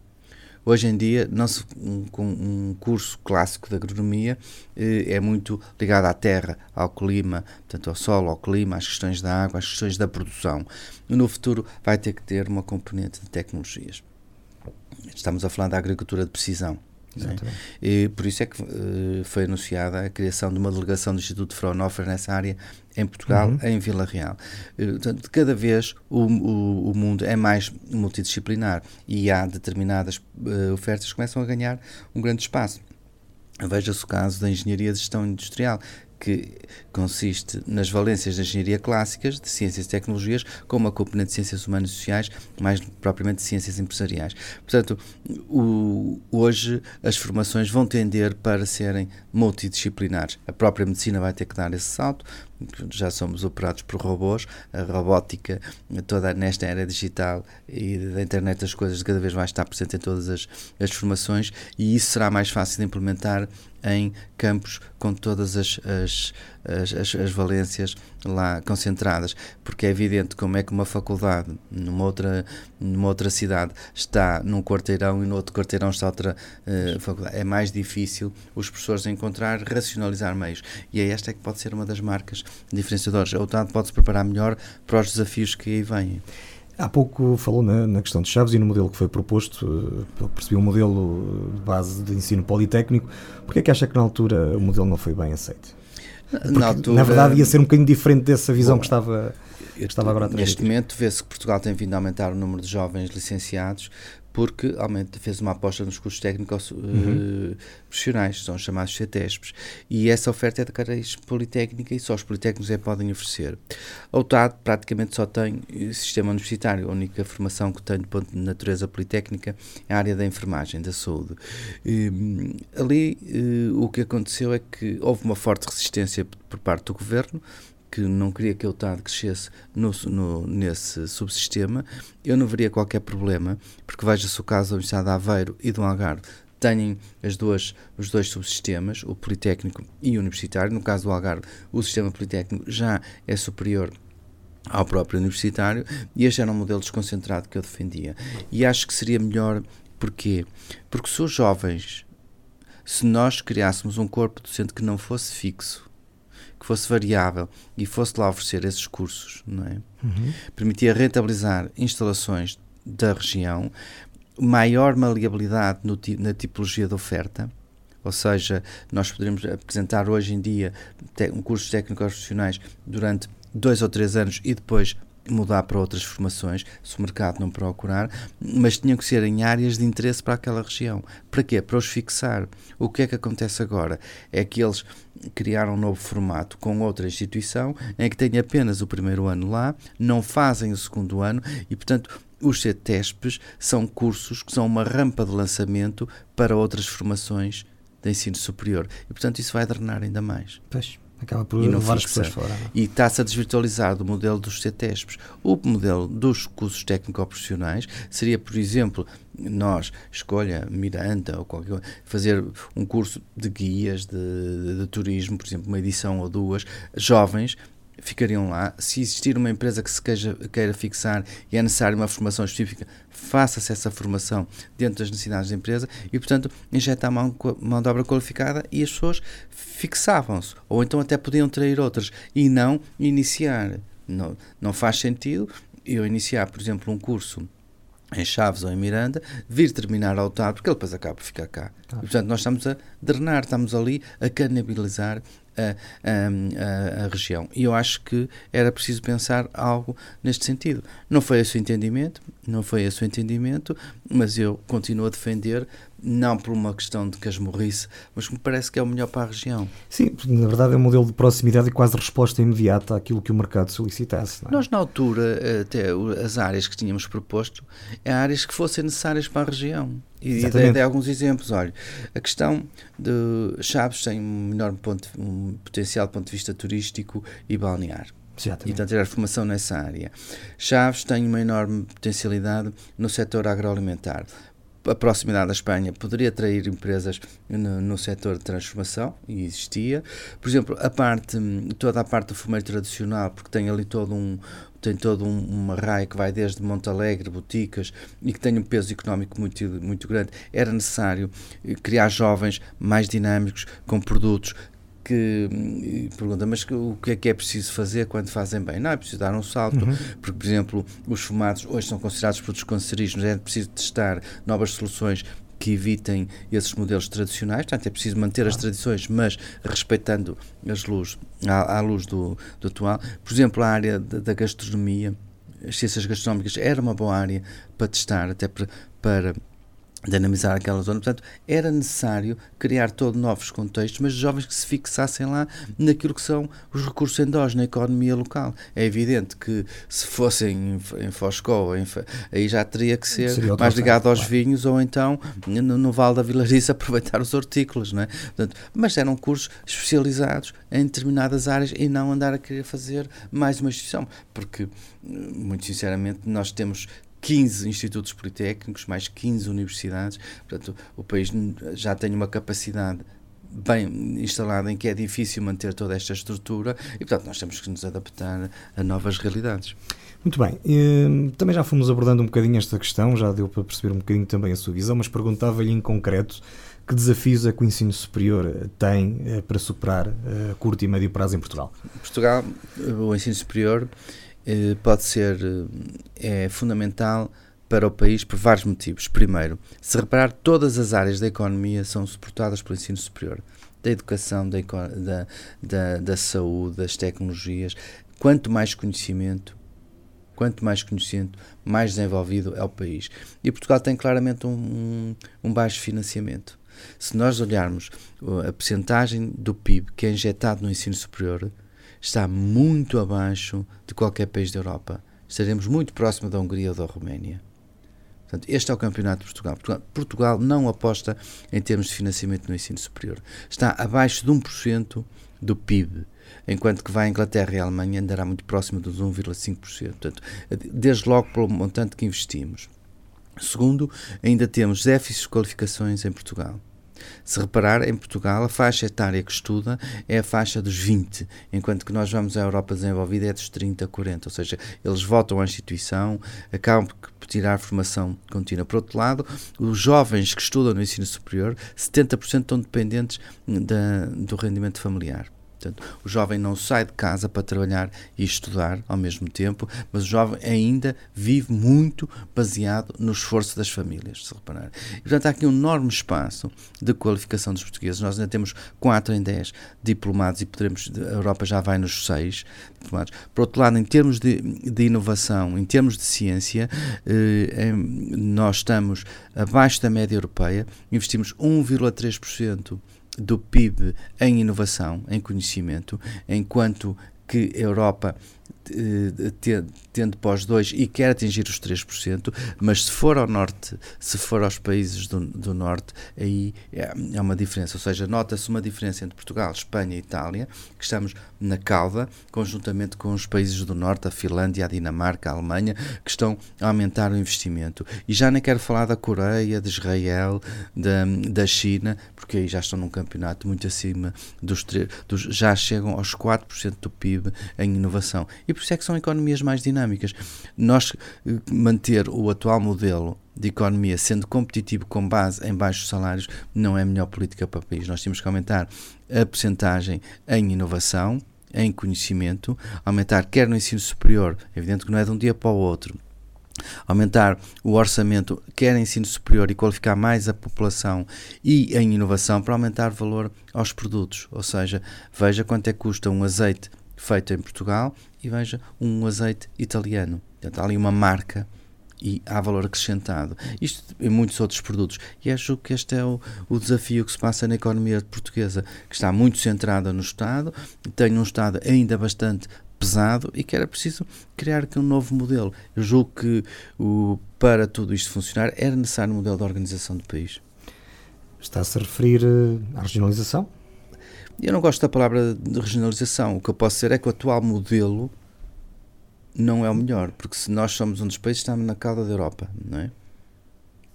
Hoje em dia, se, um, um curso clássico de agronomia eh, é muito ligado à terra, ao clima, portanto ao solo, ao clima, às questões da água, às questões da produção. No futuro vai ter que ter uma componente de tecnologias. Estamos a falar da agricultura de precisão. E por isso é que uh, foi anunciada a criação de uma delegação do Instituto Fraunhofer nessa área em Portugal, uhum. em Vila Real. Uh, portanto, cada vez o, o, o, mundo é mais multidisciplinar e há determinadas uh, ofertas que começam a ganhar um grande espaço. Veja-se o caso da engenharia de gestão industrial, que consiste nas valências da engenharia clássicas, de ciências e tecnologias, com uma componente de ciências humanas e sociais, mais propriamente de ciências empresariais. Portanto, o, hoje as formações vão tender para serem multidisciplinares. A própria medicina vai ter que dar esse salto, já somos operados por robôs, a robótica, toda nesta era digital e da internet das coisas cada vez mais está presente em todas as, as formações e isso será mais fácil de implementar em campos com todas as, as, as, as, valências lá concentradas, porque é evidente como é que uma faculdade numa outra, numa outra cidade está num quarteirão e no outro quarteirão está outra uh, faculdade. É mais difícil os professores encontrar, racionalizar meios. E é esta é que pode ser uma das marcas diferenciadoras. A UTAD pode se preparar melhor para os desafios que aí vêm. Há pouco falou na, na, questão de chaves e no modelo que foi proposto, eu percebi um modelo de base de ensino politécnico. Porquê é que acha que na altura o modelo não foi bem aceito? Porque, na, altura, na verdade ia ser um bocadinho diferente dessa visão bom, que estava, que estava agora a Neste momento vê-se que Portugal tem vindo a aumentar o número de jovens licenciados, porque aumenta, fez uma aposta nos cursos técnicos uhum. uh, profissionais, são chamados CETESPs, e essa oferta é de cariz politécnica e só os politécnicos é podem oferecer. A UTAD praticamente só tem eh, sistema universitário, a única formação que tem de ponto de natureza politécnica é a área da enfermagem, da saúde. Uh, ali uh, o que aconteceu é que houve uma forte resistência por parte do governo, que não queria que a UTAD crescesse no, no, nesse subsistema, eu não veria qualquer problema, porque veja-se o caso da Universidade de Aveiro e do Algarve, têm as duas, os dois subsistemas, o Politécnico e o Universitário. No caso do Algarve, o sistema Politécnico já é superior ao próprio universitário e este era um modelo desconcentrado que eu defendia. E acho que seria melhor, porquê? Porque se os jovens, se nós criássemos um corpo docente que não fosse fixo, que fosse variável e fosse lá oferecer esses cursos, não é? Uhum. Permitia rentabilizar instalações da região, maior maleabilidade no, na tipologia de oferta, ou seja, nós poderíamos apresentar hoje em dia um cursos técnicos profissionais durante dois ou três anos e depois mudar para outras formações, se o mercado não procurar, mas tinham que ser em áreas de interesse para aquela região. Para quê? Para os fixar. O que é que acontece agora? É que eles criaram um novo formato com outra instituição em que têm apenas o primeiro ano lá, não fazem o segundo ano e, portanto, os CETESPs são cursos que são uma rampa de lançamento para outras formações de ensino superior. E, portanto, isso vai drenar ainda mais. Pois. Acaba por levar as pessoas fora. E está-se a desvirtualizar do modelo dos CETESPs. O modelo dos cursos técnico-profissionais seria, por exemplo, nós, escolha Miranda ou qualquer fazer um curso de guias de, de, de turismo, por exemplo, uma edição ou duas, jovens ficariam lá. Se existir uma empresa que se queira, queira fixar e é necessária uma formação específica, faça-se essa formação dentro das necessidades da empresa e, portanto, injetar mão, mão de obra qualificada e as pessoas fixavam-se. Ou então até podiam trair outras e não iniciar. Não, não faz sentido eu iniciar, por exemplo, um curso em Chaves ou em Miranda, vir terminar ao TAR, porque ele depois acaba por ficar cá. Tá. E, portanto, nós estamos a drenar, estamos ali a canibalizar a, a, a, região. E eu acho que era preciso pensar algo neste sentido. Não foi esse o entendimento, não foi esse o entendimento, mas eu continuo a defender, não por uma questão de casmurrice, mas que me parece que é o melhor para a região. Sim, na verdade é um modelo de proximidade e quase resposta imediata àquilo que o mercado solicitasse. É? Nós, na altura, até as áreas que tínhamos proposto, é áreas que fossem necessárias para a região. E dei, dei alguns exemplos. Olha, a questão de Chaves tem um enorme ponto, um potencial do ponto de vista turístico e balnear. Exatamente. E, portanto, a formação nessa área. Chaves tem uma enorme potencialidade no setor agroalimentar. A proximidade da Espanha poderia atrair empresas no, no setor de transformação, e existia. Por exemplo, a parte, toda a parte do fumeiro tradicional, porque tem ali todo um, tem toda um, uma raia que vai desde Montalegre, Boticas, e que tem um peso económico muito, muito grande, era necessário eh, criar jovens mais dinâmicos, com produtos que pergunta, mas o que é que é preciso fazer quando fazem bem? Não, é preciso dar um salto, uhum. porque, por exemplo, os fumados hoje são considerados produtos cancerígenos, é preciso testar novas soluções que evitem esses modelos tradicionais, portanto é preciso manter as tradições, mas respeitando as luz, à, à luz do, do atual. Por exemplo, a área da, da gastronomia, as ciências gastronómicas era uma boa área para testar, até para, para dinamizar aquela zona. Portanto, era necessário criar todo novos contextos, mas jovens que se fixassem lá naquilo que são os recursos endógenos na economia local. É evidente que se fossem em, em Foscou, em, aí já teria que ser mais ligado aos claro. vinhos ou então no, no Vale da Vilariça aproveitar os hortícolas, não é? Portanto, mas eram cursos especializados em determinadas áreas e não andar a querer fazer mais uma instituição, porque, muito sinceramente, nós temos 15 institutos politécnicos, mais 15 universidades. Portanto, o país já tem uma capacidade bem instalada em que é difícil manter toda esta estrutura e, portanto, nós temos que nos adaptar a novas realidades. Muito bem. Hum, também já fomos abordando um bocadinho esta questão, já deu para perceber um bocadinho também a sua visão, mas perguntava-lhe em concreto que desafios é que o ensino superior tem eh, para superar a curto e médio prazo em Portugal? Portugal, o ensino superior eh, pode ser eh, é fundamental para o país por vários motivos. Primeiro, se reparar, todas as áreas da economia são suportadas pelo ensino superior. Da educação, da, da, da, da saúde, das tecnologias. Quanto mais conhecimento, quanto mais conhecimento, mais desenvolvido é o país. E Portugal tem claramente um, um, um baixo financiamento. Se nós olharmos a percentagem do PIB que é injetado no ensino superior, está muito abaixo de qualquer país da Europa. Estaremos muito próximo da Hungria ou da Roménia. Portanto, este é o campeonato de Portugal. Portugal. Não aposta em termos de financiamento no ensino superior. Está abaixo de 1% do PIB, enquanto que vai a Inglaterra e a Alemanha andará muito próximo dos 1,5%. Portanto, desde logo pelo montante que investimos. Segundo, ainda temos déficits de qualificações em Portugal. Se reparar, em Portugal, a faixa etária que estuda é a faixa dos 20, enquanto que nós vamos à Europa desenvolvida é dos 30 a 40, ou seja, eles voltam à instituição, acabam por tirar formação contínua. Por outro lado, os jovens que estudam no ensino superior, 70% estão dependentes da, do rendimento familiar. Portanto, o jovem não sai de casa para trabalhar e estudar ao mesmo tempo, mas o jovem ainda vive muito baseado no esforço das famílias, se reparar. E, portanto, há aqui um enorme espaço de qualificação dos portugueses. Nós ainda temos 4 em 10 diplomados e poderemos, a Europa já vai nos 6 diplomados. Por outro lado, em termos de, de inovação, em termos de ciência, eh, nós estamos abaixo da média europeia, investimos 1,3% do PIB em inovação, em conhecimento, enquanto que a Europa tende para os dois e quer atingir os 3%, mas se for ao norte, se for aos países do, do norte, aí é, é uma diferença. Ou seja, nota-se uma diferença entre Portugal, Espanha e Itália, que estamos na cauda, conjuntamente com os países do norte, a Finlândia, a Dinamarca, a Alemanha, que estão a aumentar o investimento. E já nem quero falar da Coreia, de Israel, da, da China, porque aí já estão num campeonato muito acima dos, dos já chegam aos 4% do PIB em inovação. E por isso é que são economias mais dinâmicas. Nós eh, manter o atual modelo de economia sendo competitivo com base em baixos salários não é a melhor política para o país. Nós temos que aumentar a percentagem em inovação, em conhecimento, aumentar quer no ensino superior, é evidente que não é de um dia para o outro, aumentar o orçamento, quer em ensino superior e qualificar mais a população e em inovação para aumentar o valor aos produtos. Ou seja, veja quanto é que custa um azeite feito em Portugal e veja um azeite italiano. Portanto, há ali uma marca e há valor acrescentado. Isto em muitos outros produtos. E acho que este é o, o desafio que se passa na economia portuguesa, que está muito centrada no Estado, tem um Estado ainda bastante pesado e que era preciso criar aqui um novo modelo. Eu julgo que o, para tudo isto funcionar era necessário um modelo de organização do país. Está-se a referir eh, à regionalização? Eu não gosto da palavra de regionalização. O que eu posso dizer é que o atual modelo não é o melhor, porque se nós somos um dos países, estamos na cauda da Europa, não é?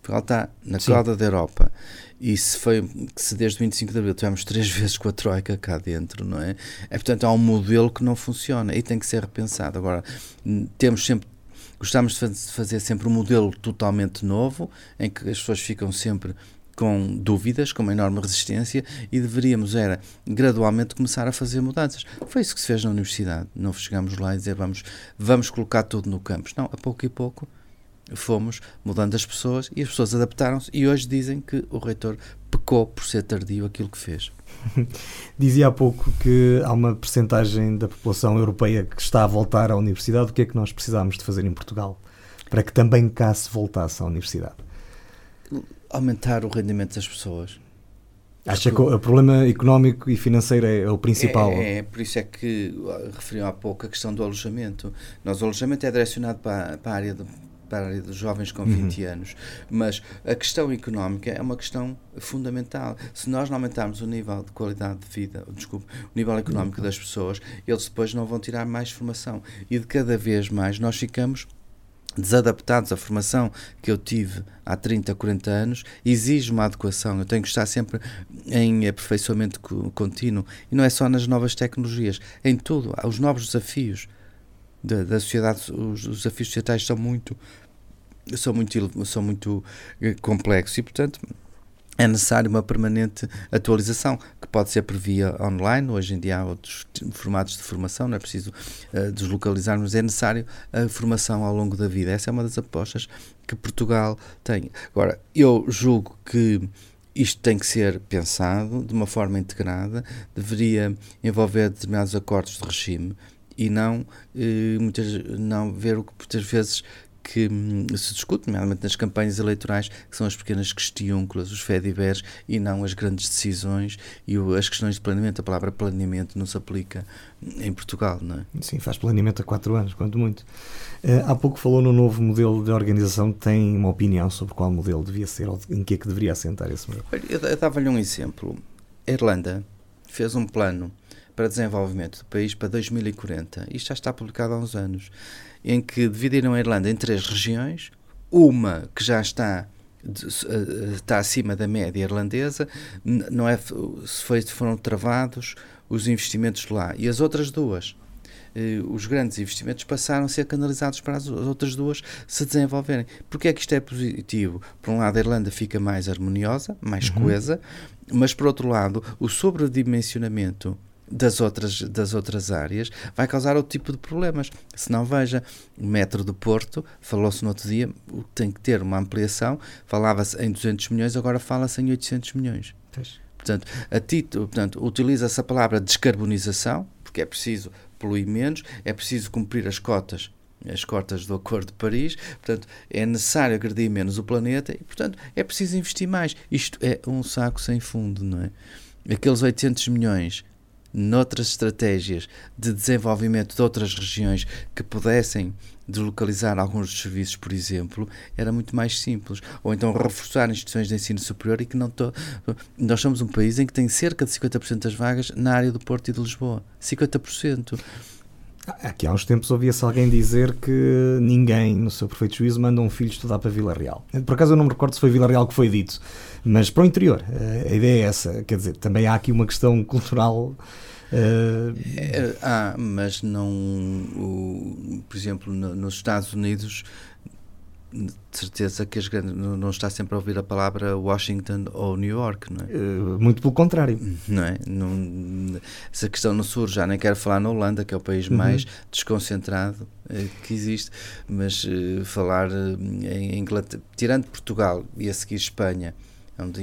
Portugal está na Sim. cauda da Europa e se foi se desde 25 de Abril tivemos três vezes com a Troika cá dentro, não é? É portanto há um modelo que não funciona e tem que ser repensado. Agora, temos sempre gostamos de fazer sempre um modelo totalmente novo em que as pessoas ficam sempre com dúvidas, com uma enorme resistência e deveríamos era gradualmente começar a fazer mudanças. Foi isso que se fez na universidade. Não chegamos lá e dizer vamos, vamos colocar tudo no campus. Não, a pouco e pouco fomos mudando as pessoas e as pessoas adaptaram-se e hoje dizem que o reitor pecou por ser tardio aquilo que fez. Dizia há pouco que há uma percentagem da população europeia que está a voltar à universidade. O que é que nós precisamos de fazer em Portugal para que também cá se voltasse à universidade? Aumentar o rendimento das pessoas. Acha que o problema económico e financeiro é, o principal? É, é, por isso é que referiu há pouco a questão do alojamento. Nós, o alojamento é direcionado para, para a área de, para a área dos jovens com 20 uhum. anos, mas a questão económica é uma questão fundamental. Se nós não aumentarmos o nível de qualidade de vida, desculpe, o nível económico uhum. das pessoas, eles depois não vão tirar mais formação. E de cada vez mais nós ficamos desadaptados à formação que eu tive há 30, 40 anos, exige uma adequação. Eu tenho que estar sempre em aperfeiçoamento contínuo. E não é só nas novas tecnologias, em tudo. Os novos desafios da, da sociedade, os, os, desafios societais são muito, são muito, são muito eh, complexos e, portanto, é necessário uma permanente atualização, que pode ser por via online, hoje em dia há outros formatos de formação, não é preciso uh, deslocalizar, mas é necessário a formação ao longo da vida. Essa é uma das apostas que Portugal tem. Agora, eu julgo que isto tem que ser pensado de uma forma integrada, deveria envolver determinados acordos de regime, e não, eh, muitas, não ver o que muitas vezes que hum, se discute, nomeadamente nas campanhas eleitorais, que são as pequenas questiúnculas, os fediveres, e não as grandes decisões e o, as questões de planeamento. A palavra planeamento não se aplica em Portugal, não é? Sim, faz planeamento há quatro anos, quanto muito. Uh, há pouco falou no novo modelo de organização. Tem uma opinião sobre qual modelo devia ser ou em que é que deveria assentar esse modelo? Eu, eu dava-lhe um exemplo. A Irlanda fez um plano para desenvolvimento do país para 2040. Isto já está publicado há uns anos, em que dividiram a Irlanda em três regiões, uma que já está eh, está acima da média irlandesa, não é se foi, foram travados os investimentos lá e as outras duas eh, os grandes investimentos passaram a ser canalizados para as outras duas se desenvolverem. Porque é que isto é positivo? Por um lado, a Irlanda fica mais harmoniosa, mais uhum. coesa, mas por outro lado, o sobredimensionamento das outras, das outras áreas, vai causar outro tipo de problemas. Se não, veja, o metro do Porto, falou-se no outro dia, tem que ter uma ampliação, falava-se em 200 milhões, agora fala-se em 800 milhões. Pois. Portanto, a título, portanto utiliza-se a palavra descarbonização, porque é preciso poluir menos, é preciso cumprir as cotas as cotas do Acordo de Paris, portanto, é necessário agredir menos o planeta e, portanto, é preciso investir mais. Isto é um saco sem fundo, não é? Aqueles 800 milhões noutras estratégias de desenvolvimento de outras regiões que pudessem deslocalizar alguns dos serviços, por exemplo, era muito mais simples. Ou então reforçar instituições de ensino superior e que não. To... Nós somos um país em que tem cerca de 50% das vagas na área do Porto e de Lisboa. 50%. Aqui há uns tempos ouvia-se alguém dizer que ninguém, no seu perfeito juízo, manda um filho estudar para Vila Real. Por acaso eu não me recordo se foi Vila Real que foi dito, mas para o interior. Eh, a ideia é essa. Quer dizer, também há aqui uma questão cultural Uh... Ah, mas não. O, por exemplo, no, nos Estados Unidos, de certeza que as grandes, não está sempre a ouvir a palavra Washington ou New York, não é? Uh, muito pelo contrário. Não é? Não, essa questão não surge, já nem quero falar na Holanda, que é o país uhum. mais desconcentrado uh, que existe, mas uh, falar em Inglaterra, tirando Portugal e a seguir Espanha, onde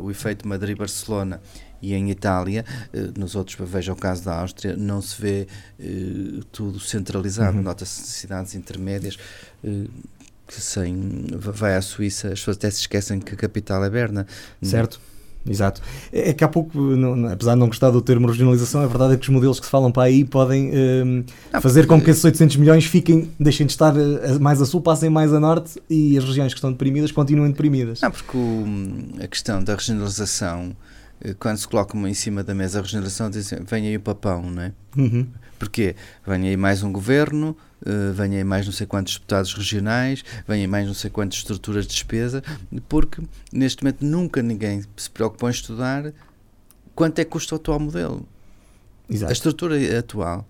o efeito Madrid-Barcelona e em Itália, eh, nos outros, veja o caso da Áustria, não se vê eh, tudo centralizado, uhum. nota-se cidades intermédias. Eh, que sem, vai à Suíça, as pessoas até se esquecem que a capital é Berna. Certo. Exato. É, é que há pouco, não, apesar de não gostar do termo regionalização, a verdade é que os modelos que se falam para aí podem um, não, fazer com que esses 800 milhões fiquem, deixem de estar mais a sul, passem mais a norte e as regiões que estão deprimidas continuem deprimidas. Não, porque o, a questão da regionalização eh, quando se coloca em cima da mesa a regeneração, dizem vem aí o papão, não é? Uhum. Porquê? Vem aí mais um governo, uh, vem aí mais não sei quantos deputados regionais, vem aí mais não sei quantas estruturas de despesa, porque neste momento nunca ninguém se preocupou em estudar quanto é que custa o atual modelo. Exato. A estrutura atual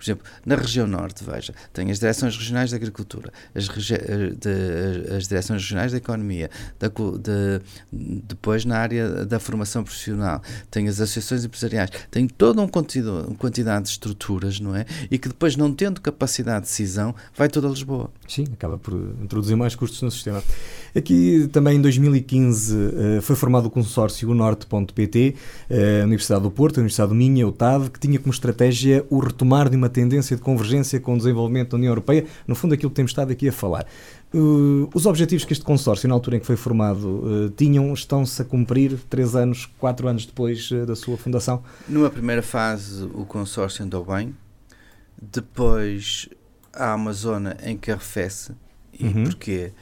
por exemplo, na região norte, veja, tem as direções regionais da agricultura, as, eh, de, as direções regionais da economia, da, de, depois na área da formação profissional, tem as associações empresariais, tem toda um uma quantidade de estruturas, não é? E que depois, não tendo capacidade de decisão, vai toda a Lisboa. Sim, acaba por introduzir mais custos no sistema. Aqui também em 2015 eh, foi formado o consórcio Norte.pt, eh, Universidade do Porto, Universidade do Minho, o TAD, que tinha como estratégia o retomar de uma tendência de convergência com o desenvolvimento da União Europeia, no fundo aquilo que temos estado aqui a falar. Uh, os objetivos que este consórcio, na altura em que foi formado, uh, tinham, estão-se a cumprir três anos, quatro anos depois uh, da sua fundação? Numa primeira fase, o consórcio andou bem. Depois há uma zona em que arrefece. E uhum. porquê?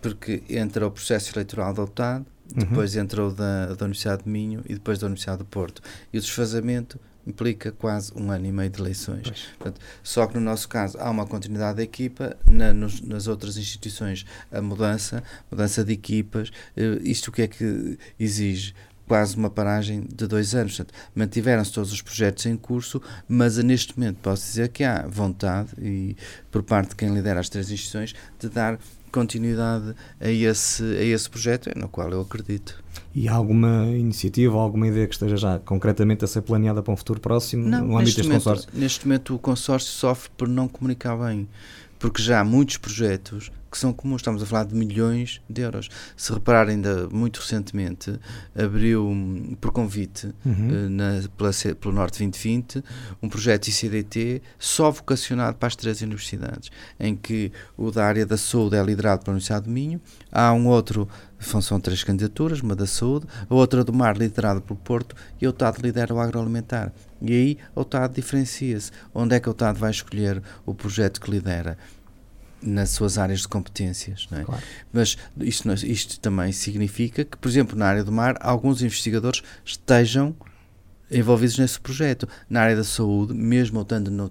Porque entra o processo eleitoral da OTAN, depois uhum. entrou da, da Universidade de Minho e depois da Universidade do Porto. E o desfazamento implica quase um ano e meio de eleições. Portanto, só que no nosso caso há uma continuidade da equipa, na, nos, nas outras instituições a mudança, mudança de equipas, uh, isto o que é que exige? quase uma paragem de dois anos. Mantiveram-se todos os projetos em curso, mas neste momento posso dizer que há vontade, e por parte de quem lidera as três instituições, de dar continuidade a esse, a esse projeto, no qual eu acredito. E há alguma iniciativa, alguma ideia que esteja já concretamente a ser planeada para um futuro próximo não, no âmbito deste momento, consórcio? Neste momento o consórcio sofre por não comunicar bem, porque já há muitos projetos que são comuns. Estamos a falar de milhões de euros. Se repararem, ainda muito recentemente, abriu hum, por convite uhum. Eh, na, pela, pelo Norte 2020 um projeto ICDT só vocacionado para as três universidades, em que o da área da saúde é liderado pela Universidade de Minho, há um outro são três candidaturas, uma da saúde, a outra do mar liderada pelo Porto e a OTAD lidera o agroalimentar. E aí a OTAD diferencia-se. Onde é que a OTAD vai escolher o projeto que lidera? nas suas áreas de competências. É? Claro. Mas isto, isto também significa que, por exemplo, na área do mar, alguns investigadores estejam envolvidos nesse projeto. Na área da saúde, mesmo estando no,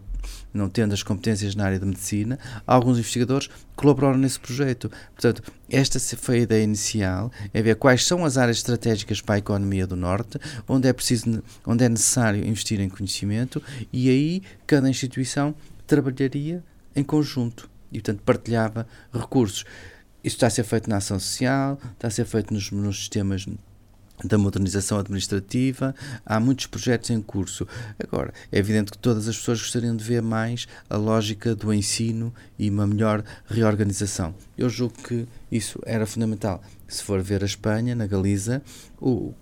não tendo as competências na área de medicina, alguns investigadores colaboraram nesse projeto. Portanto, esta foi a ideia inicial, é ver quais são as áreas estratégicas para a economia do Norte, onde é preciso, onde é necessário investir em conhecimento e aí cada instituição trabalharia em conjunto e, portanto, partilhava recursos. Isto está a ser feito na ação social, está a ser feito nos, nos sistemas da modernização administrativa, há muitos projetos em curso. Agora, é evidente que todas as pessoas gostariam de ver mais a lógica do ensino e uma melhor reorganização. Eu julgo que isso era fundamental. Se for ver a Espanha, na Galiza,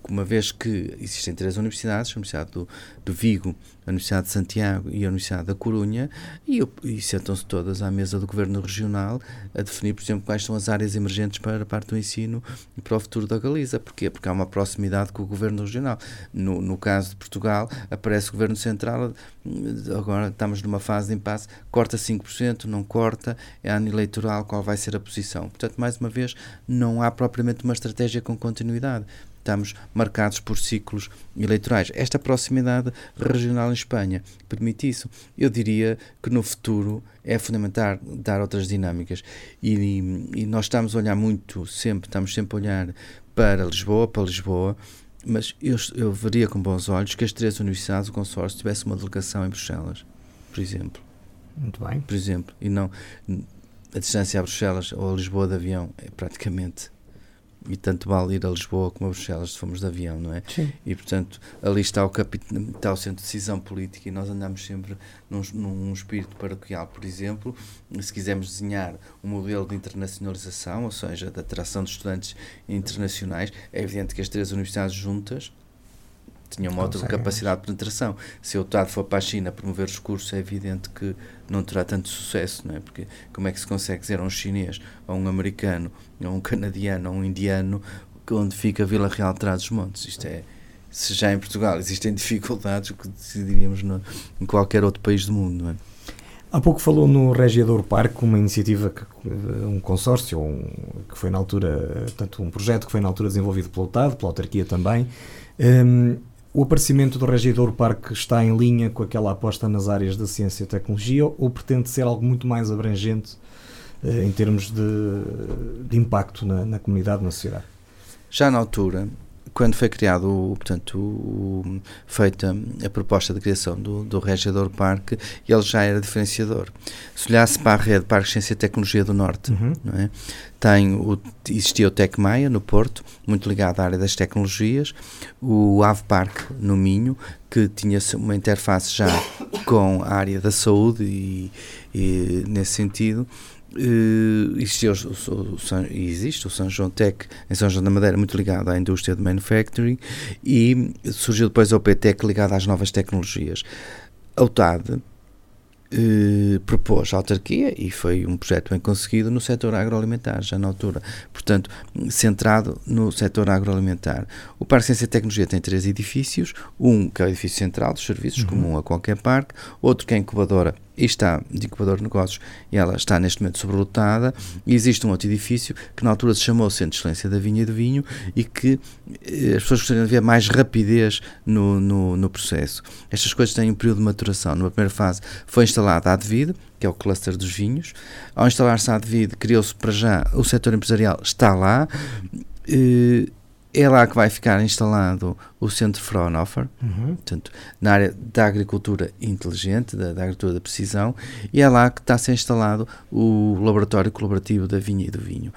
uma vez que existem três universidades, a Universidade do, do Vigo, a Universidade de Santiago e a Universidade da Corunha, e, e sentam-se todas à mesa do Governo Regional a definir, por exemplo, quais são as áreas emergentes para a parte do ensino e para o futuro da Galiza. Porquê? Porque há uma proximidade com o Governo Regional. No, no caso de Portugal, aparece o Governo Central, agora estamos numa fase de impasse, corta 5%, não corta, é ano eleitoral, qual vai ser a posição. Portanto, mais uma vez, não há propriamente uma estratégia com continuidade estamos marcados por ciclos eleitorais. Esta proximidade regional em Espanha permite isso. Eu diria que no futuro é fundamental dar outras dinâmicas e, e nós estamos a olhar muito, sempre, estamos sempre a olhar para Lisboa, para Lisboa, mas eu, eu veria com bons olhos que as três universidades, o consórcio, tivesse uma delegação em Bruxelas, por exemplo. Muito bem. Por exemplo, e não a distância a Bruxelas ou a Lisboa de avião é praticamente e tanto vale ir a Lisboa como a Bruxelas se formos de avião, não é? Sim. E portanto ali está o, está o centro de decisão política e nós andamos sempre num, num espírito paroquial, por exemplo, se quisermos desenhar um modelo de internacionalização, ou seja, de atração de estudantes internacionais, é evidente que as três universidades juntas tinha uma outra capacidade de penetração. Se o Estado for para a China promover os cursos, é evidente que não terá tanto sucesso, não é? Porque como é que se consegue dizer a um chinês, a um americano, a um canadiano, a um indiano, onde fica a Vila Real de Trás-os-Montes? Isto é, se já em Portugal existem dificuldades, o que decidiríamos no, em qualquer outro país do mundo, não é? Há pouco falou no Regiador Parque, uma iniciativa, que, um consórcio, um, que foi na altura, tanto um projeto que foi na altura desenvolvido pelo TAD, pela autarquia também. Um, o aparecimento do Regidor Parque está em linha com aquela aposta nas áreas da ciência e tecnologia ou pretende ser algo muito mais abrangente eh, em termos de, de impacto na, na, comunidade, na sociedade? Já na altura, quando foi criado, portanto, o, feita a proposta de criação do, do Regidor Parque, ele já era diferenciador. Se olhasse para a rede Parque Ciência e Tecnologia do Norte, uhum. não é? Tem o, existia o Tecmaia no Porto, muito ligado à área das tecnologias, o Ave Park no Minho, que tinha uma interface já com a área da saúde e, e nesse sentido, Uh, existe, o, o, o, existe o São João Tech em São João da Madeira, muito ligado à indústria de manufacturing, e surgiu depois o PTEC ligado às novas tecnologias. A UTAD eh, propôs a autarquia e foi um projeto bem conseguido no setor agroalimentar, já na altura. Portanto, centrado no setor agroalimentar. O Parque Ciência e Tecnologia tem três edifícios: um que é o edifício central dos serviços, uhum. comum a qualquer parque, outro que é a incubadora e está de incubador de negócios e ela está neste momento sobrelotada e existe um outro edifício que na altura se chamou Centro de Excelência da Vinha e do Vinho e que eh, as pessoas gostariam de ver mais rapidez no, no, no, processo. Estas coisas têm um período de maturação. Numa primeira fase foi instalada a Advid, que é o cluster dos vinhos. Ao instalar-se a Advid, criou-se para já, o setor empresarial está lá, eh, é lá que vai ficar instalado o Centro Fraunhofer, uhum. portanto, na área da agricultura inteligente, da, da, agricultura da precisão, e é lá que está a ser instalado o Laboratório Colaborativo da Vinha e do Vinho,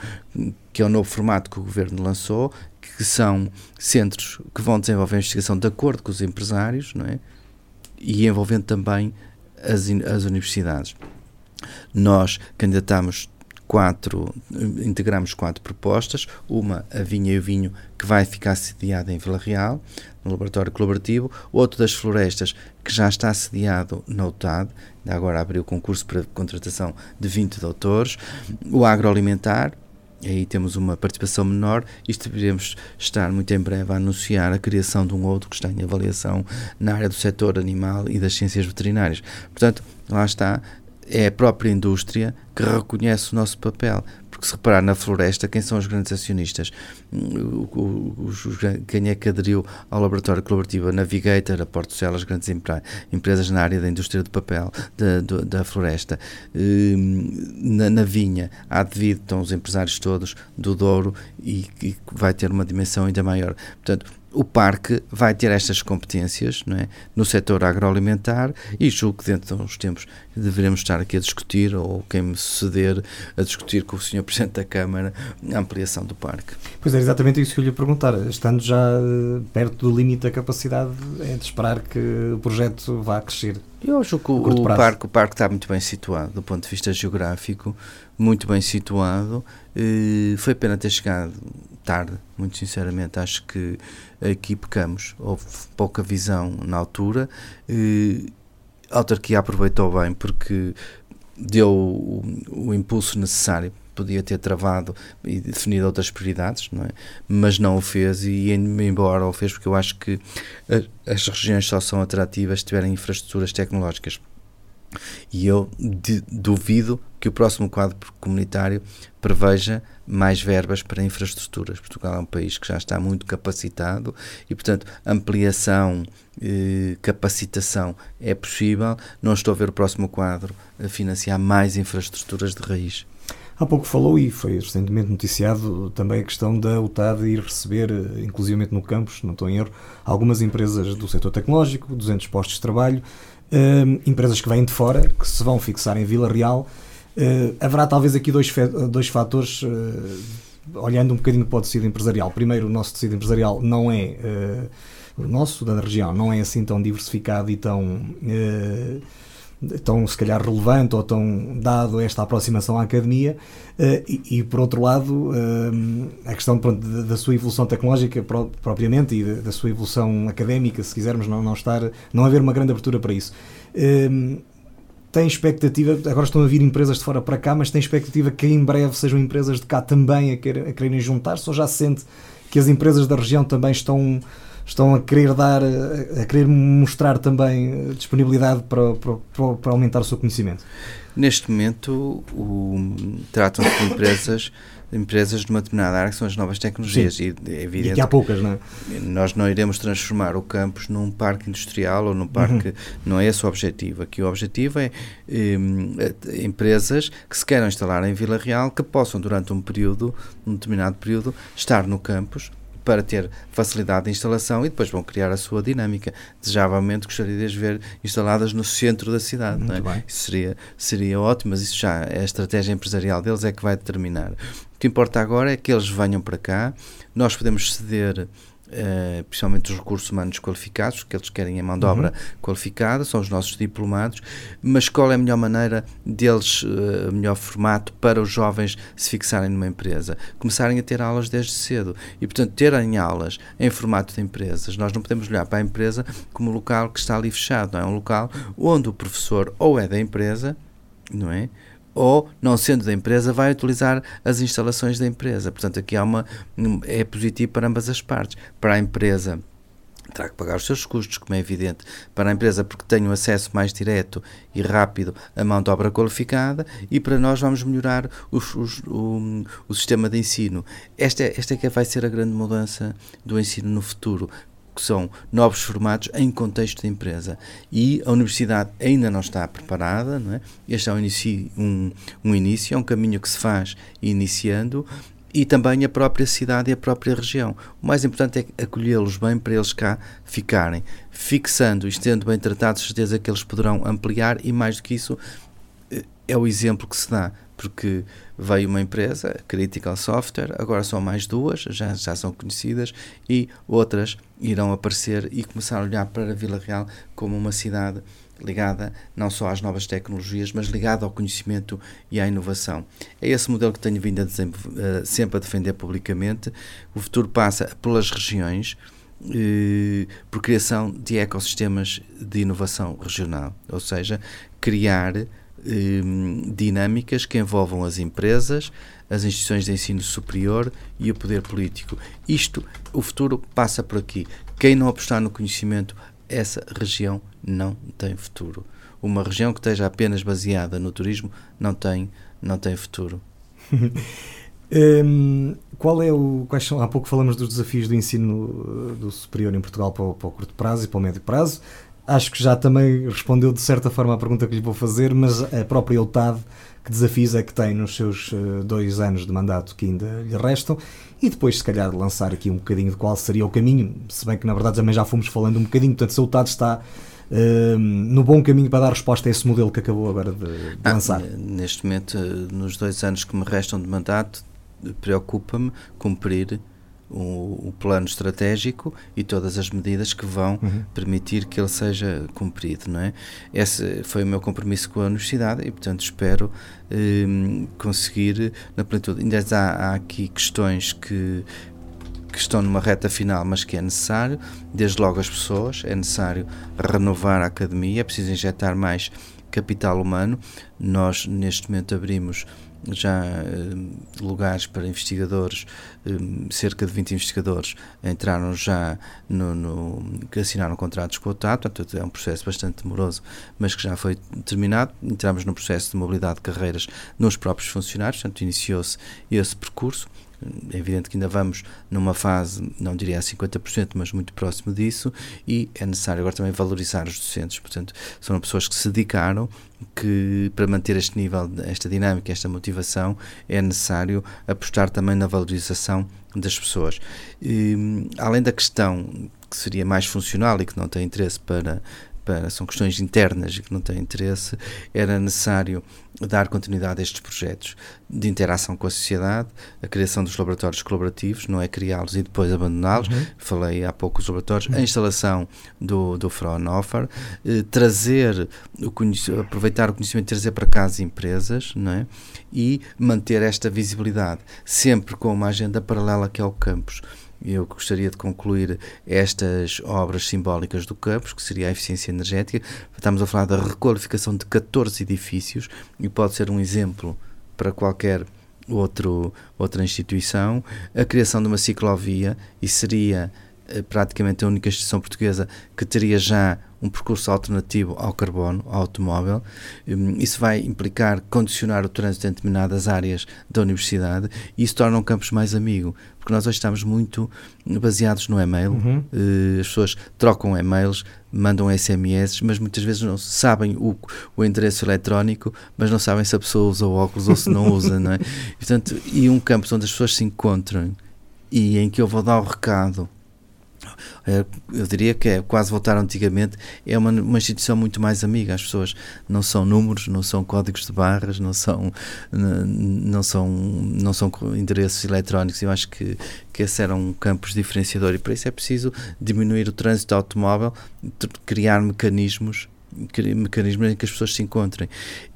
que é o novo formato que o Governo lançou, que são centros que vão desenvolver a investigação de acordo com os empresários, não é? e envolvendo também as, as universidades. Nós candidatamos quatro, integramos quatro propostas, uma a vinha e o vinho que vai ficar sediada em Vila Real, no laboratório colaborativo, outro das florestas que já está sediado na UTAD, agora abriu o concurso para contratação de 20 doutores, o agroalimentar, aí temos uma participação menor. E deveremos estar muito em breve a anunciar a criação de um outro que está em avaliação na área do setor animal e das ciências veterinárias. Portanto, lá está, é a própria indústria que reconhece o nosso papel. Porque se reparar na floresta, quem são os grandes acionistas? Os, os, quem é que aderiu ao laboratório colaborativo? A Navigator, a Porto Céu, as grandes empresas na área da indústria do papel, da, da, da floresta. Hum, na, na, vinha, há devido, estão os empresários todos do Douro e, e vai ter uma dimensão ainda maior. Portanto, o parque vai ter estas competências é? no setor agroalimentar e julgo que dentro de uns tempos deveremos estar aqui a discutir, ou quem me suceder, a discutir com o Sr. Presidente da Câmara a ampliação do parque. Pois é, exatamente isso que eu lhe ia perguntar. Estando já eh, perto do limite da capacidade, é de esperar que o projeto vá crescer. Eu acho que o, o parque, o parque está muito bem situado do ponto de vista geográfico, muito bem situado. Eh, foi pena ter chegado tarde, muito sinceramente. Acho que aqui pecamos. Houve pouca visão na altura. A autarquia aproveitou bem porque deu o, o impulso necessário podia ter travado e definido outras prioridades, não é? mas não o fez e embora o fez porque eu acho que as regiões só são atrativas se tiverem infraestruturas tecnológicas. E eu duvido que o próximo quadro comunitário preveja mais verbas para infraestruturas. Portugal é um país que já está muito capacitado e, portanto, ampliação, eh, capacitação é possível. Não estou a ver o próximo quadro a financiar mais infraestruturas de raiz. Há pouco falou e foi recentemente noticiado também a questão da UTAD ir receber, inclusivamente no campus, não estou em erro, algumas empresas do setor tecnológico, 200 postos de trabalho, eh, empresas que vêm de fora, que se vão fixar em Vila Real Uh, haverá talvez aqui dois, dois fatores, uh, olhando um bocadinho para o tecido empresarial. Primeiro, o nosso tecido empresarial não é, uh, o nosso, da região, não é assim tão diversificado e tão, tão se calhar relevante ou tão dado esta aproximação à academia. E, e, por outro lado, a questão pronto, da sua evolução tecnológica propriamente e da, sua evolução académica, se quisermos, não, não, estar, não haver uma grande abertura para isso tem expectativa, agora estão a vir empresas de fora para cá, mas tem expectativa que em breve sejam empresas de cá também a, querer, a quererem juntar-se ou já sente que as empresas da região também estão, estão a querer dar, a querer mostrar também disponibilidade para, para, para aumentar o seu conhecimento? Neste momento, tratam-se de empresas empresas de uma determinada área que são as novas tecnologias. Sim. E, é evidente e há poucas, não é? Nós não iremos transformar o campus num parque industrial ou num parque. Uhum. Não é esse o objetivo. Aqui o objetivo é um, empresas que se queiram instalar em Vila Real que possam, durante um período, um determinado período, estar no campus para ter facilidade de instalação e depois vão criar a sua dinâmica. Desejavelmente gostaria de as ver instaladas no centro da cidade. Muito é? Isso seria, seria ótimo, mas isso já é a estratégia empresarial deles é que vai determinar. O que importa agora é que eles venham para cá, nós podemos ceder Uh, principalmente os recursos humanos qualificados, que eles querem a mão de obra uhum. qualificada, são os nossos diplomados, mas qual é a melhor maneira deles, uh, o melhor formato para os jovens se fixarem numa empresa? Começarem a ter aulas desde cedo e, portanto, terem aulas em formato de empresas. Nós não podemos olhar para a empresa como um local que está ali fechado, não é um local onde o professor ou é da empresa, não é? Ou, não sendo da empresa, vai utilizar as instalações da empresa. Portanto, aqui há uma, é positivo para ambas as partes. Para a empresa, terá que pagar os seus custos, como é evidente, para a empresa, porque tem um acesso mais direto e rápido à mão de obra qualificada, e para nós vamos melhorar os, os, o, o, sistema de ensino. Esta, esta é que vai ser a grande mudança do ensino no futuro que são novos formatos em contexto de empresa. E a universidade ainda não está preparada, não é? este é um início, um, um início, é um caminho que se faz iniciando, e também a própria cidade e a própria região. O mais importante é acolhê-los bem para eles cá ficarem, fixando e bem tratados, certeza que eles poderão ampliar e mais do que isso eh, é o exemplo que se dá porque veio uma empresa, Critical Software, agora são mais duas, já, já são conhecidas, e outras irão aparecer e começar a olhar para Vila Real como uma cidade ligada não só às novas tecnologias, mas ligada ao conhecimento e à inovação. É esse modelo que tenho vindo a uh, sempre a defender publicamente. O futuro passa pelas regiões, uh, por criação de ecossistemas de inovação regional, ou seja, criar dinâmicas que envolvam as empresas, as instituições de ensino superior e o poder político. Isto, o futuro passa por aqui. Quem não apostar no conhecimento, essa região não tem futuro. Uma região que esteja apenas baseada no turismo não tem, não tem futuro. um, qual é o, quais são, há pouco falamos dos desafios do ensino do superior em Portugal para para o curto prazo e para o médio prazo acho que já também respondeu de certa forma à pergunta que lhe vou fazer, mas a própria UTAD, que desafios é que tem nos seus uh, dois anos de mandato que ainda lhe restam? E depois, se calhar, lançar aqui um bocadinho de qual seria o caminho, se bem que na verdade também já fomos falando um bocadinho, portanto, se a UTAD está uh, no bom caminho para dar resposta a esse modelo que acabou agora de, de ah, lançar. Neste momento, nos dois anos que me restam de mandato, preocupa-me cumprir o, o, plano estratégico e todas as medidas que vão uhum. permitir que ele seja cumprido, não é? Esse foi o meu compromisso com a universidade e, portanto, espero um, conseguir na plenitude. Ainda há, há aqui questões que que estão numa reta final, mas que é necessário, desde logo as pessoas, é necessário renovar a academia, é preciso injetar mais capital humano. Nós, neste momento, abrimos já uh, lugares para investigadores, uh, cerca de 20 investigadores entraram já no, no, que assinaram contratos com o TAP, portanto é um processo bastante demoroso, mas que já foi terminado. Entramos no processo de mobilidade de carreiras nos próprios funcionários, portanto iniciou-se esse percurso. É evidente que ainda vamos numa fase, não diria a 50%, mas muito próximo disso, e é necessário agora também valorizar os docentes. Portanto, são pessoas que se dedicaram, que para manter este nível, esta dinâmica, esta motivação, é necessário apostar também na valorização das pessoas. E, além da questão que seria mais funcional e que não tem interesse para para, são questões internas e que não têm interesse, era necessário dar continuidade a estes projetos de interação com a sociedade, a criação dos laboratórios colaborativos, não é criá-los e depois abandoná-los. Uhum. Falei há pouco dos laboratórios, uhum. a instalação do, do Fraunhofer, eh, trazer, o aproveitar o conhecimento e trazer para casa empresas, não é? E manter esta visibilidade, sempre com uma agenda paralela que é o campus eu gostaria de concluir estas obras simbólicas do campus, que seria a eficiência energética. Estamos a falar da requalificação de 14 edifícios e pode ser um exemplo para qualquer outro, outra instituição. A criação de uma ciclovia e seria eh, praticamente a única instituição portuguesa que teria já um percurso alternativo ao carbono, ao automóvel. Hum, isso vai implicar condicionar o trânsito em determinadas áreas da universidade e isso torna um campus mais amigo, porque nós hoje estamos muito baseados no e-mail, uhum. Eh, as pessoas trocam e-mails, mandam SMS, mas muitas vezes não sabem o, o endereço eletrónico, mas não sabem se a pessoa usa óculos ou se não usa, não é? E, portanto, e um campus onde as pessoas se encontram e em que eu vou dar o recado eu diria que é quase voltar antigamente, é uma, uma instituição muito mais amiga. As pessoas não são números, não são códigos de barras, não são, não são, não são endereços eletrónicos. Eu acho que, que esse era um campus diferenciador e para isso é preciso diminuir o trânsito automóvel, criar mecanismos mecanismos em que as pessoas se encontrem.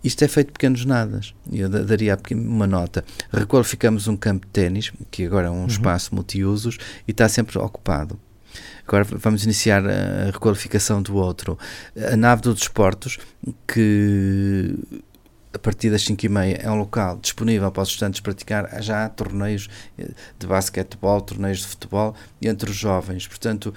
Isto é feito de pequenos nadas. Eu daria uma nota. Requalificamos um campo de ténis, que agora é um uhum. espaço multiusos, e está sempre ocupado. Agora vamos iniciar a requalificação do outro. A nave dos desportos, que a partir das 5 e meia é um local disponível para os estudantes praticar já há torneios de basquetebol, torneios de futebol entre os jovens. Portanto,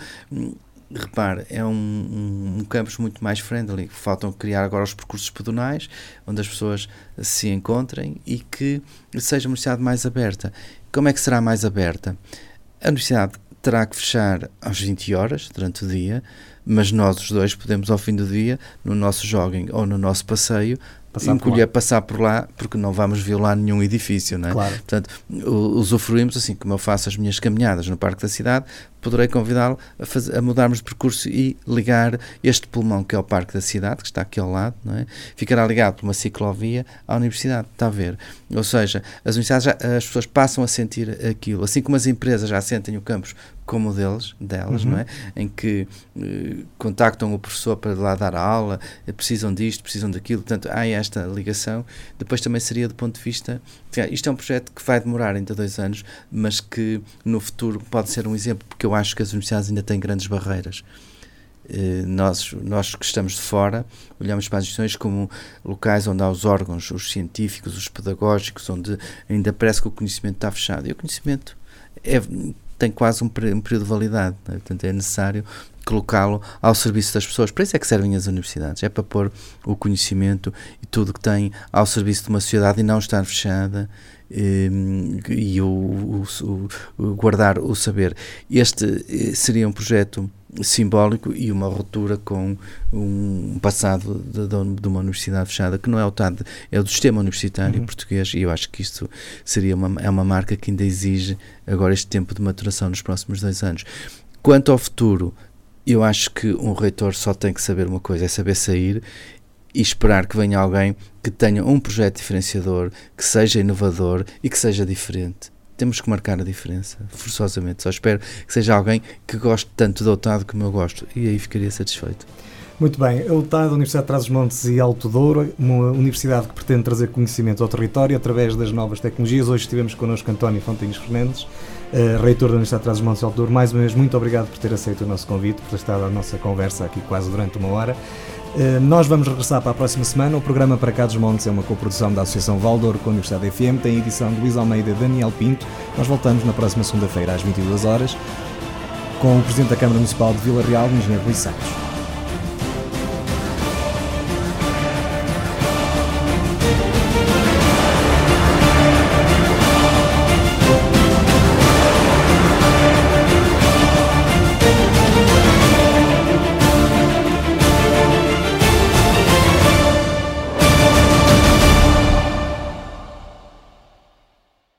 repare, é um, um, um, campus muito mais friendly. Faltam criar agora os percursos pedonais, onde as pessoas se encontrem e que seja uma universidade mais aberta. Como é que será mais aberta? A universidade terá que fechar às 20 horas durante o dia, mas nós os dois podemos ao fim do dia, no nosso jogging ou no nosso passeio, passar encolher por passar por lá, porque não vamos violar nenhum edifício, não é? Claro. Portanto, usufruímos, assim como eu faço as minhas caminhadas no Parque da Cidade, poderei convidá-lo a, a, mudarmos de percurso e ligar este pulmão que é o Parque da Cidade, que está aqui ao lado, não é? ficará ligado por uma ciclovia à Universidade, está a ver? Ou seja, as universidades, já, as pessoas passam a sentir aquilo, assim como as empresas já sentem o campus como deles, delas, uhum. não é? Em que eh, contactam o professor para lá dar a aula, eh, precisam disto, precisam daquilo, portanto, há esta ligação. Depois também seria do ponto de vista. Isto é um projeto que vai demorar ainda dois anos, mas que no futuro pode ser um exemplo, porque eu acho que as universidades ainda têm grandes barreiras. Eh, nós, nós que estamos de fora olhamos para as instituições como locais onde há os órgãos, os científicos, os pedagógicos, onde ainda parece que o conhecimento está fechado. E o conhecimento é, tem quase um, período de validade, é? portanto é necessário colocá-lo ao serviço das pessoas. Para isso é que servem as universidades, é para pôr o conhecimento e tudo que tem ao serviço de uma sociedade e não estar fechada Ehm, e o, o, o, guardar o saber. Este eh, seria um projeto simbólico e uma ruptura com um passado de, de, uma universidade fechada que não é o TAD, é o do sistema universitário uhum. português e eu acho que isto seria uma, é uma marca que ainda exige agora este tempo de maturação nos próximos dois anos. Quanto ao futuro, eu acho que um reitor só tem que saber uma coisa, é saber sair e esperar que venha alguém que tenha um projeto diferenciador, que seja inovador e que seja diferente. Temos que marcar a diferença, forçosamente. Só espero que seja alguém que goste tanto do OTAD como eu gosto e aí ficaria satisfeito. Muito bem, a UTAD, Universidade de Trás-os-Montes e Alto Douro, uma universidade que pretende trazer conhecimento ao território através das novas tecnologias. Hoje estivemos connosco António Fontinhos Fernandes, uh, reitor da Universidade de Trás-os-Montes e Alto Douro. Mais uma vez, muito obrigado por ter aceito o nosso convite, por ter estado à nossa conversa aqui quase durante uma hora. Eh, nós vamos regressar para a próxima semana. O programa Para Cá dos Montes é uma coprodução da Associação Valdor com a Universidade FM. Tem edição de Luís Almeida e Daniel Pinto. Nós voltamos na próxima segunda-feira às 22 horas com o Presidente da Câmara Municipal de Vila Real, o Engenheiro Luís Santos.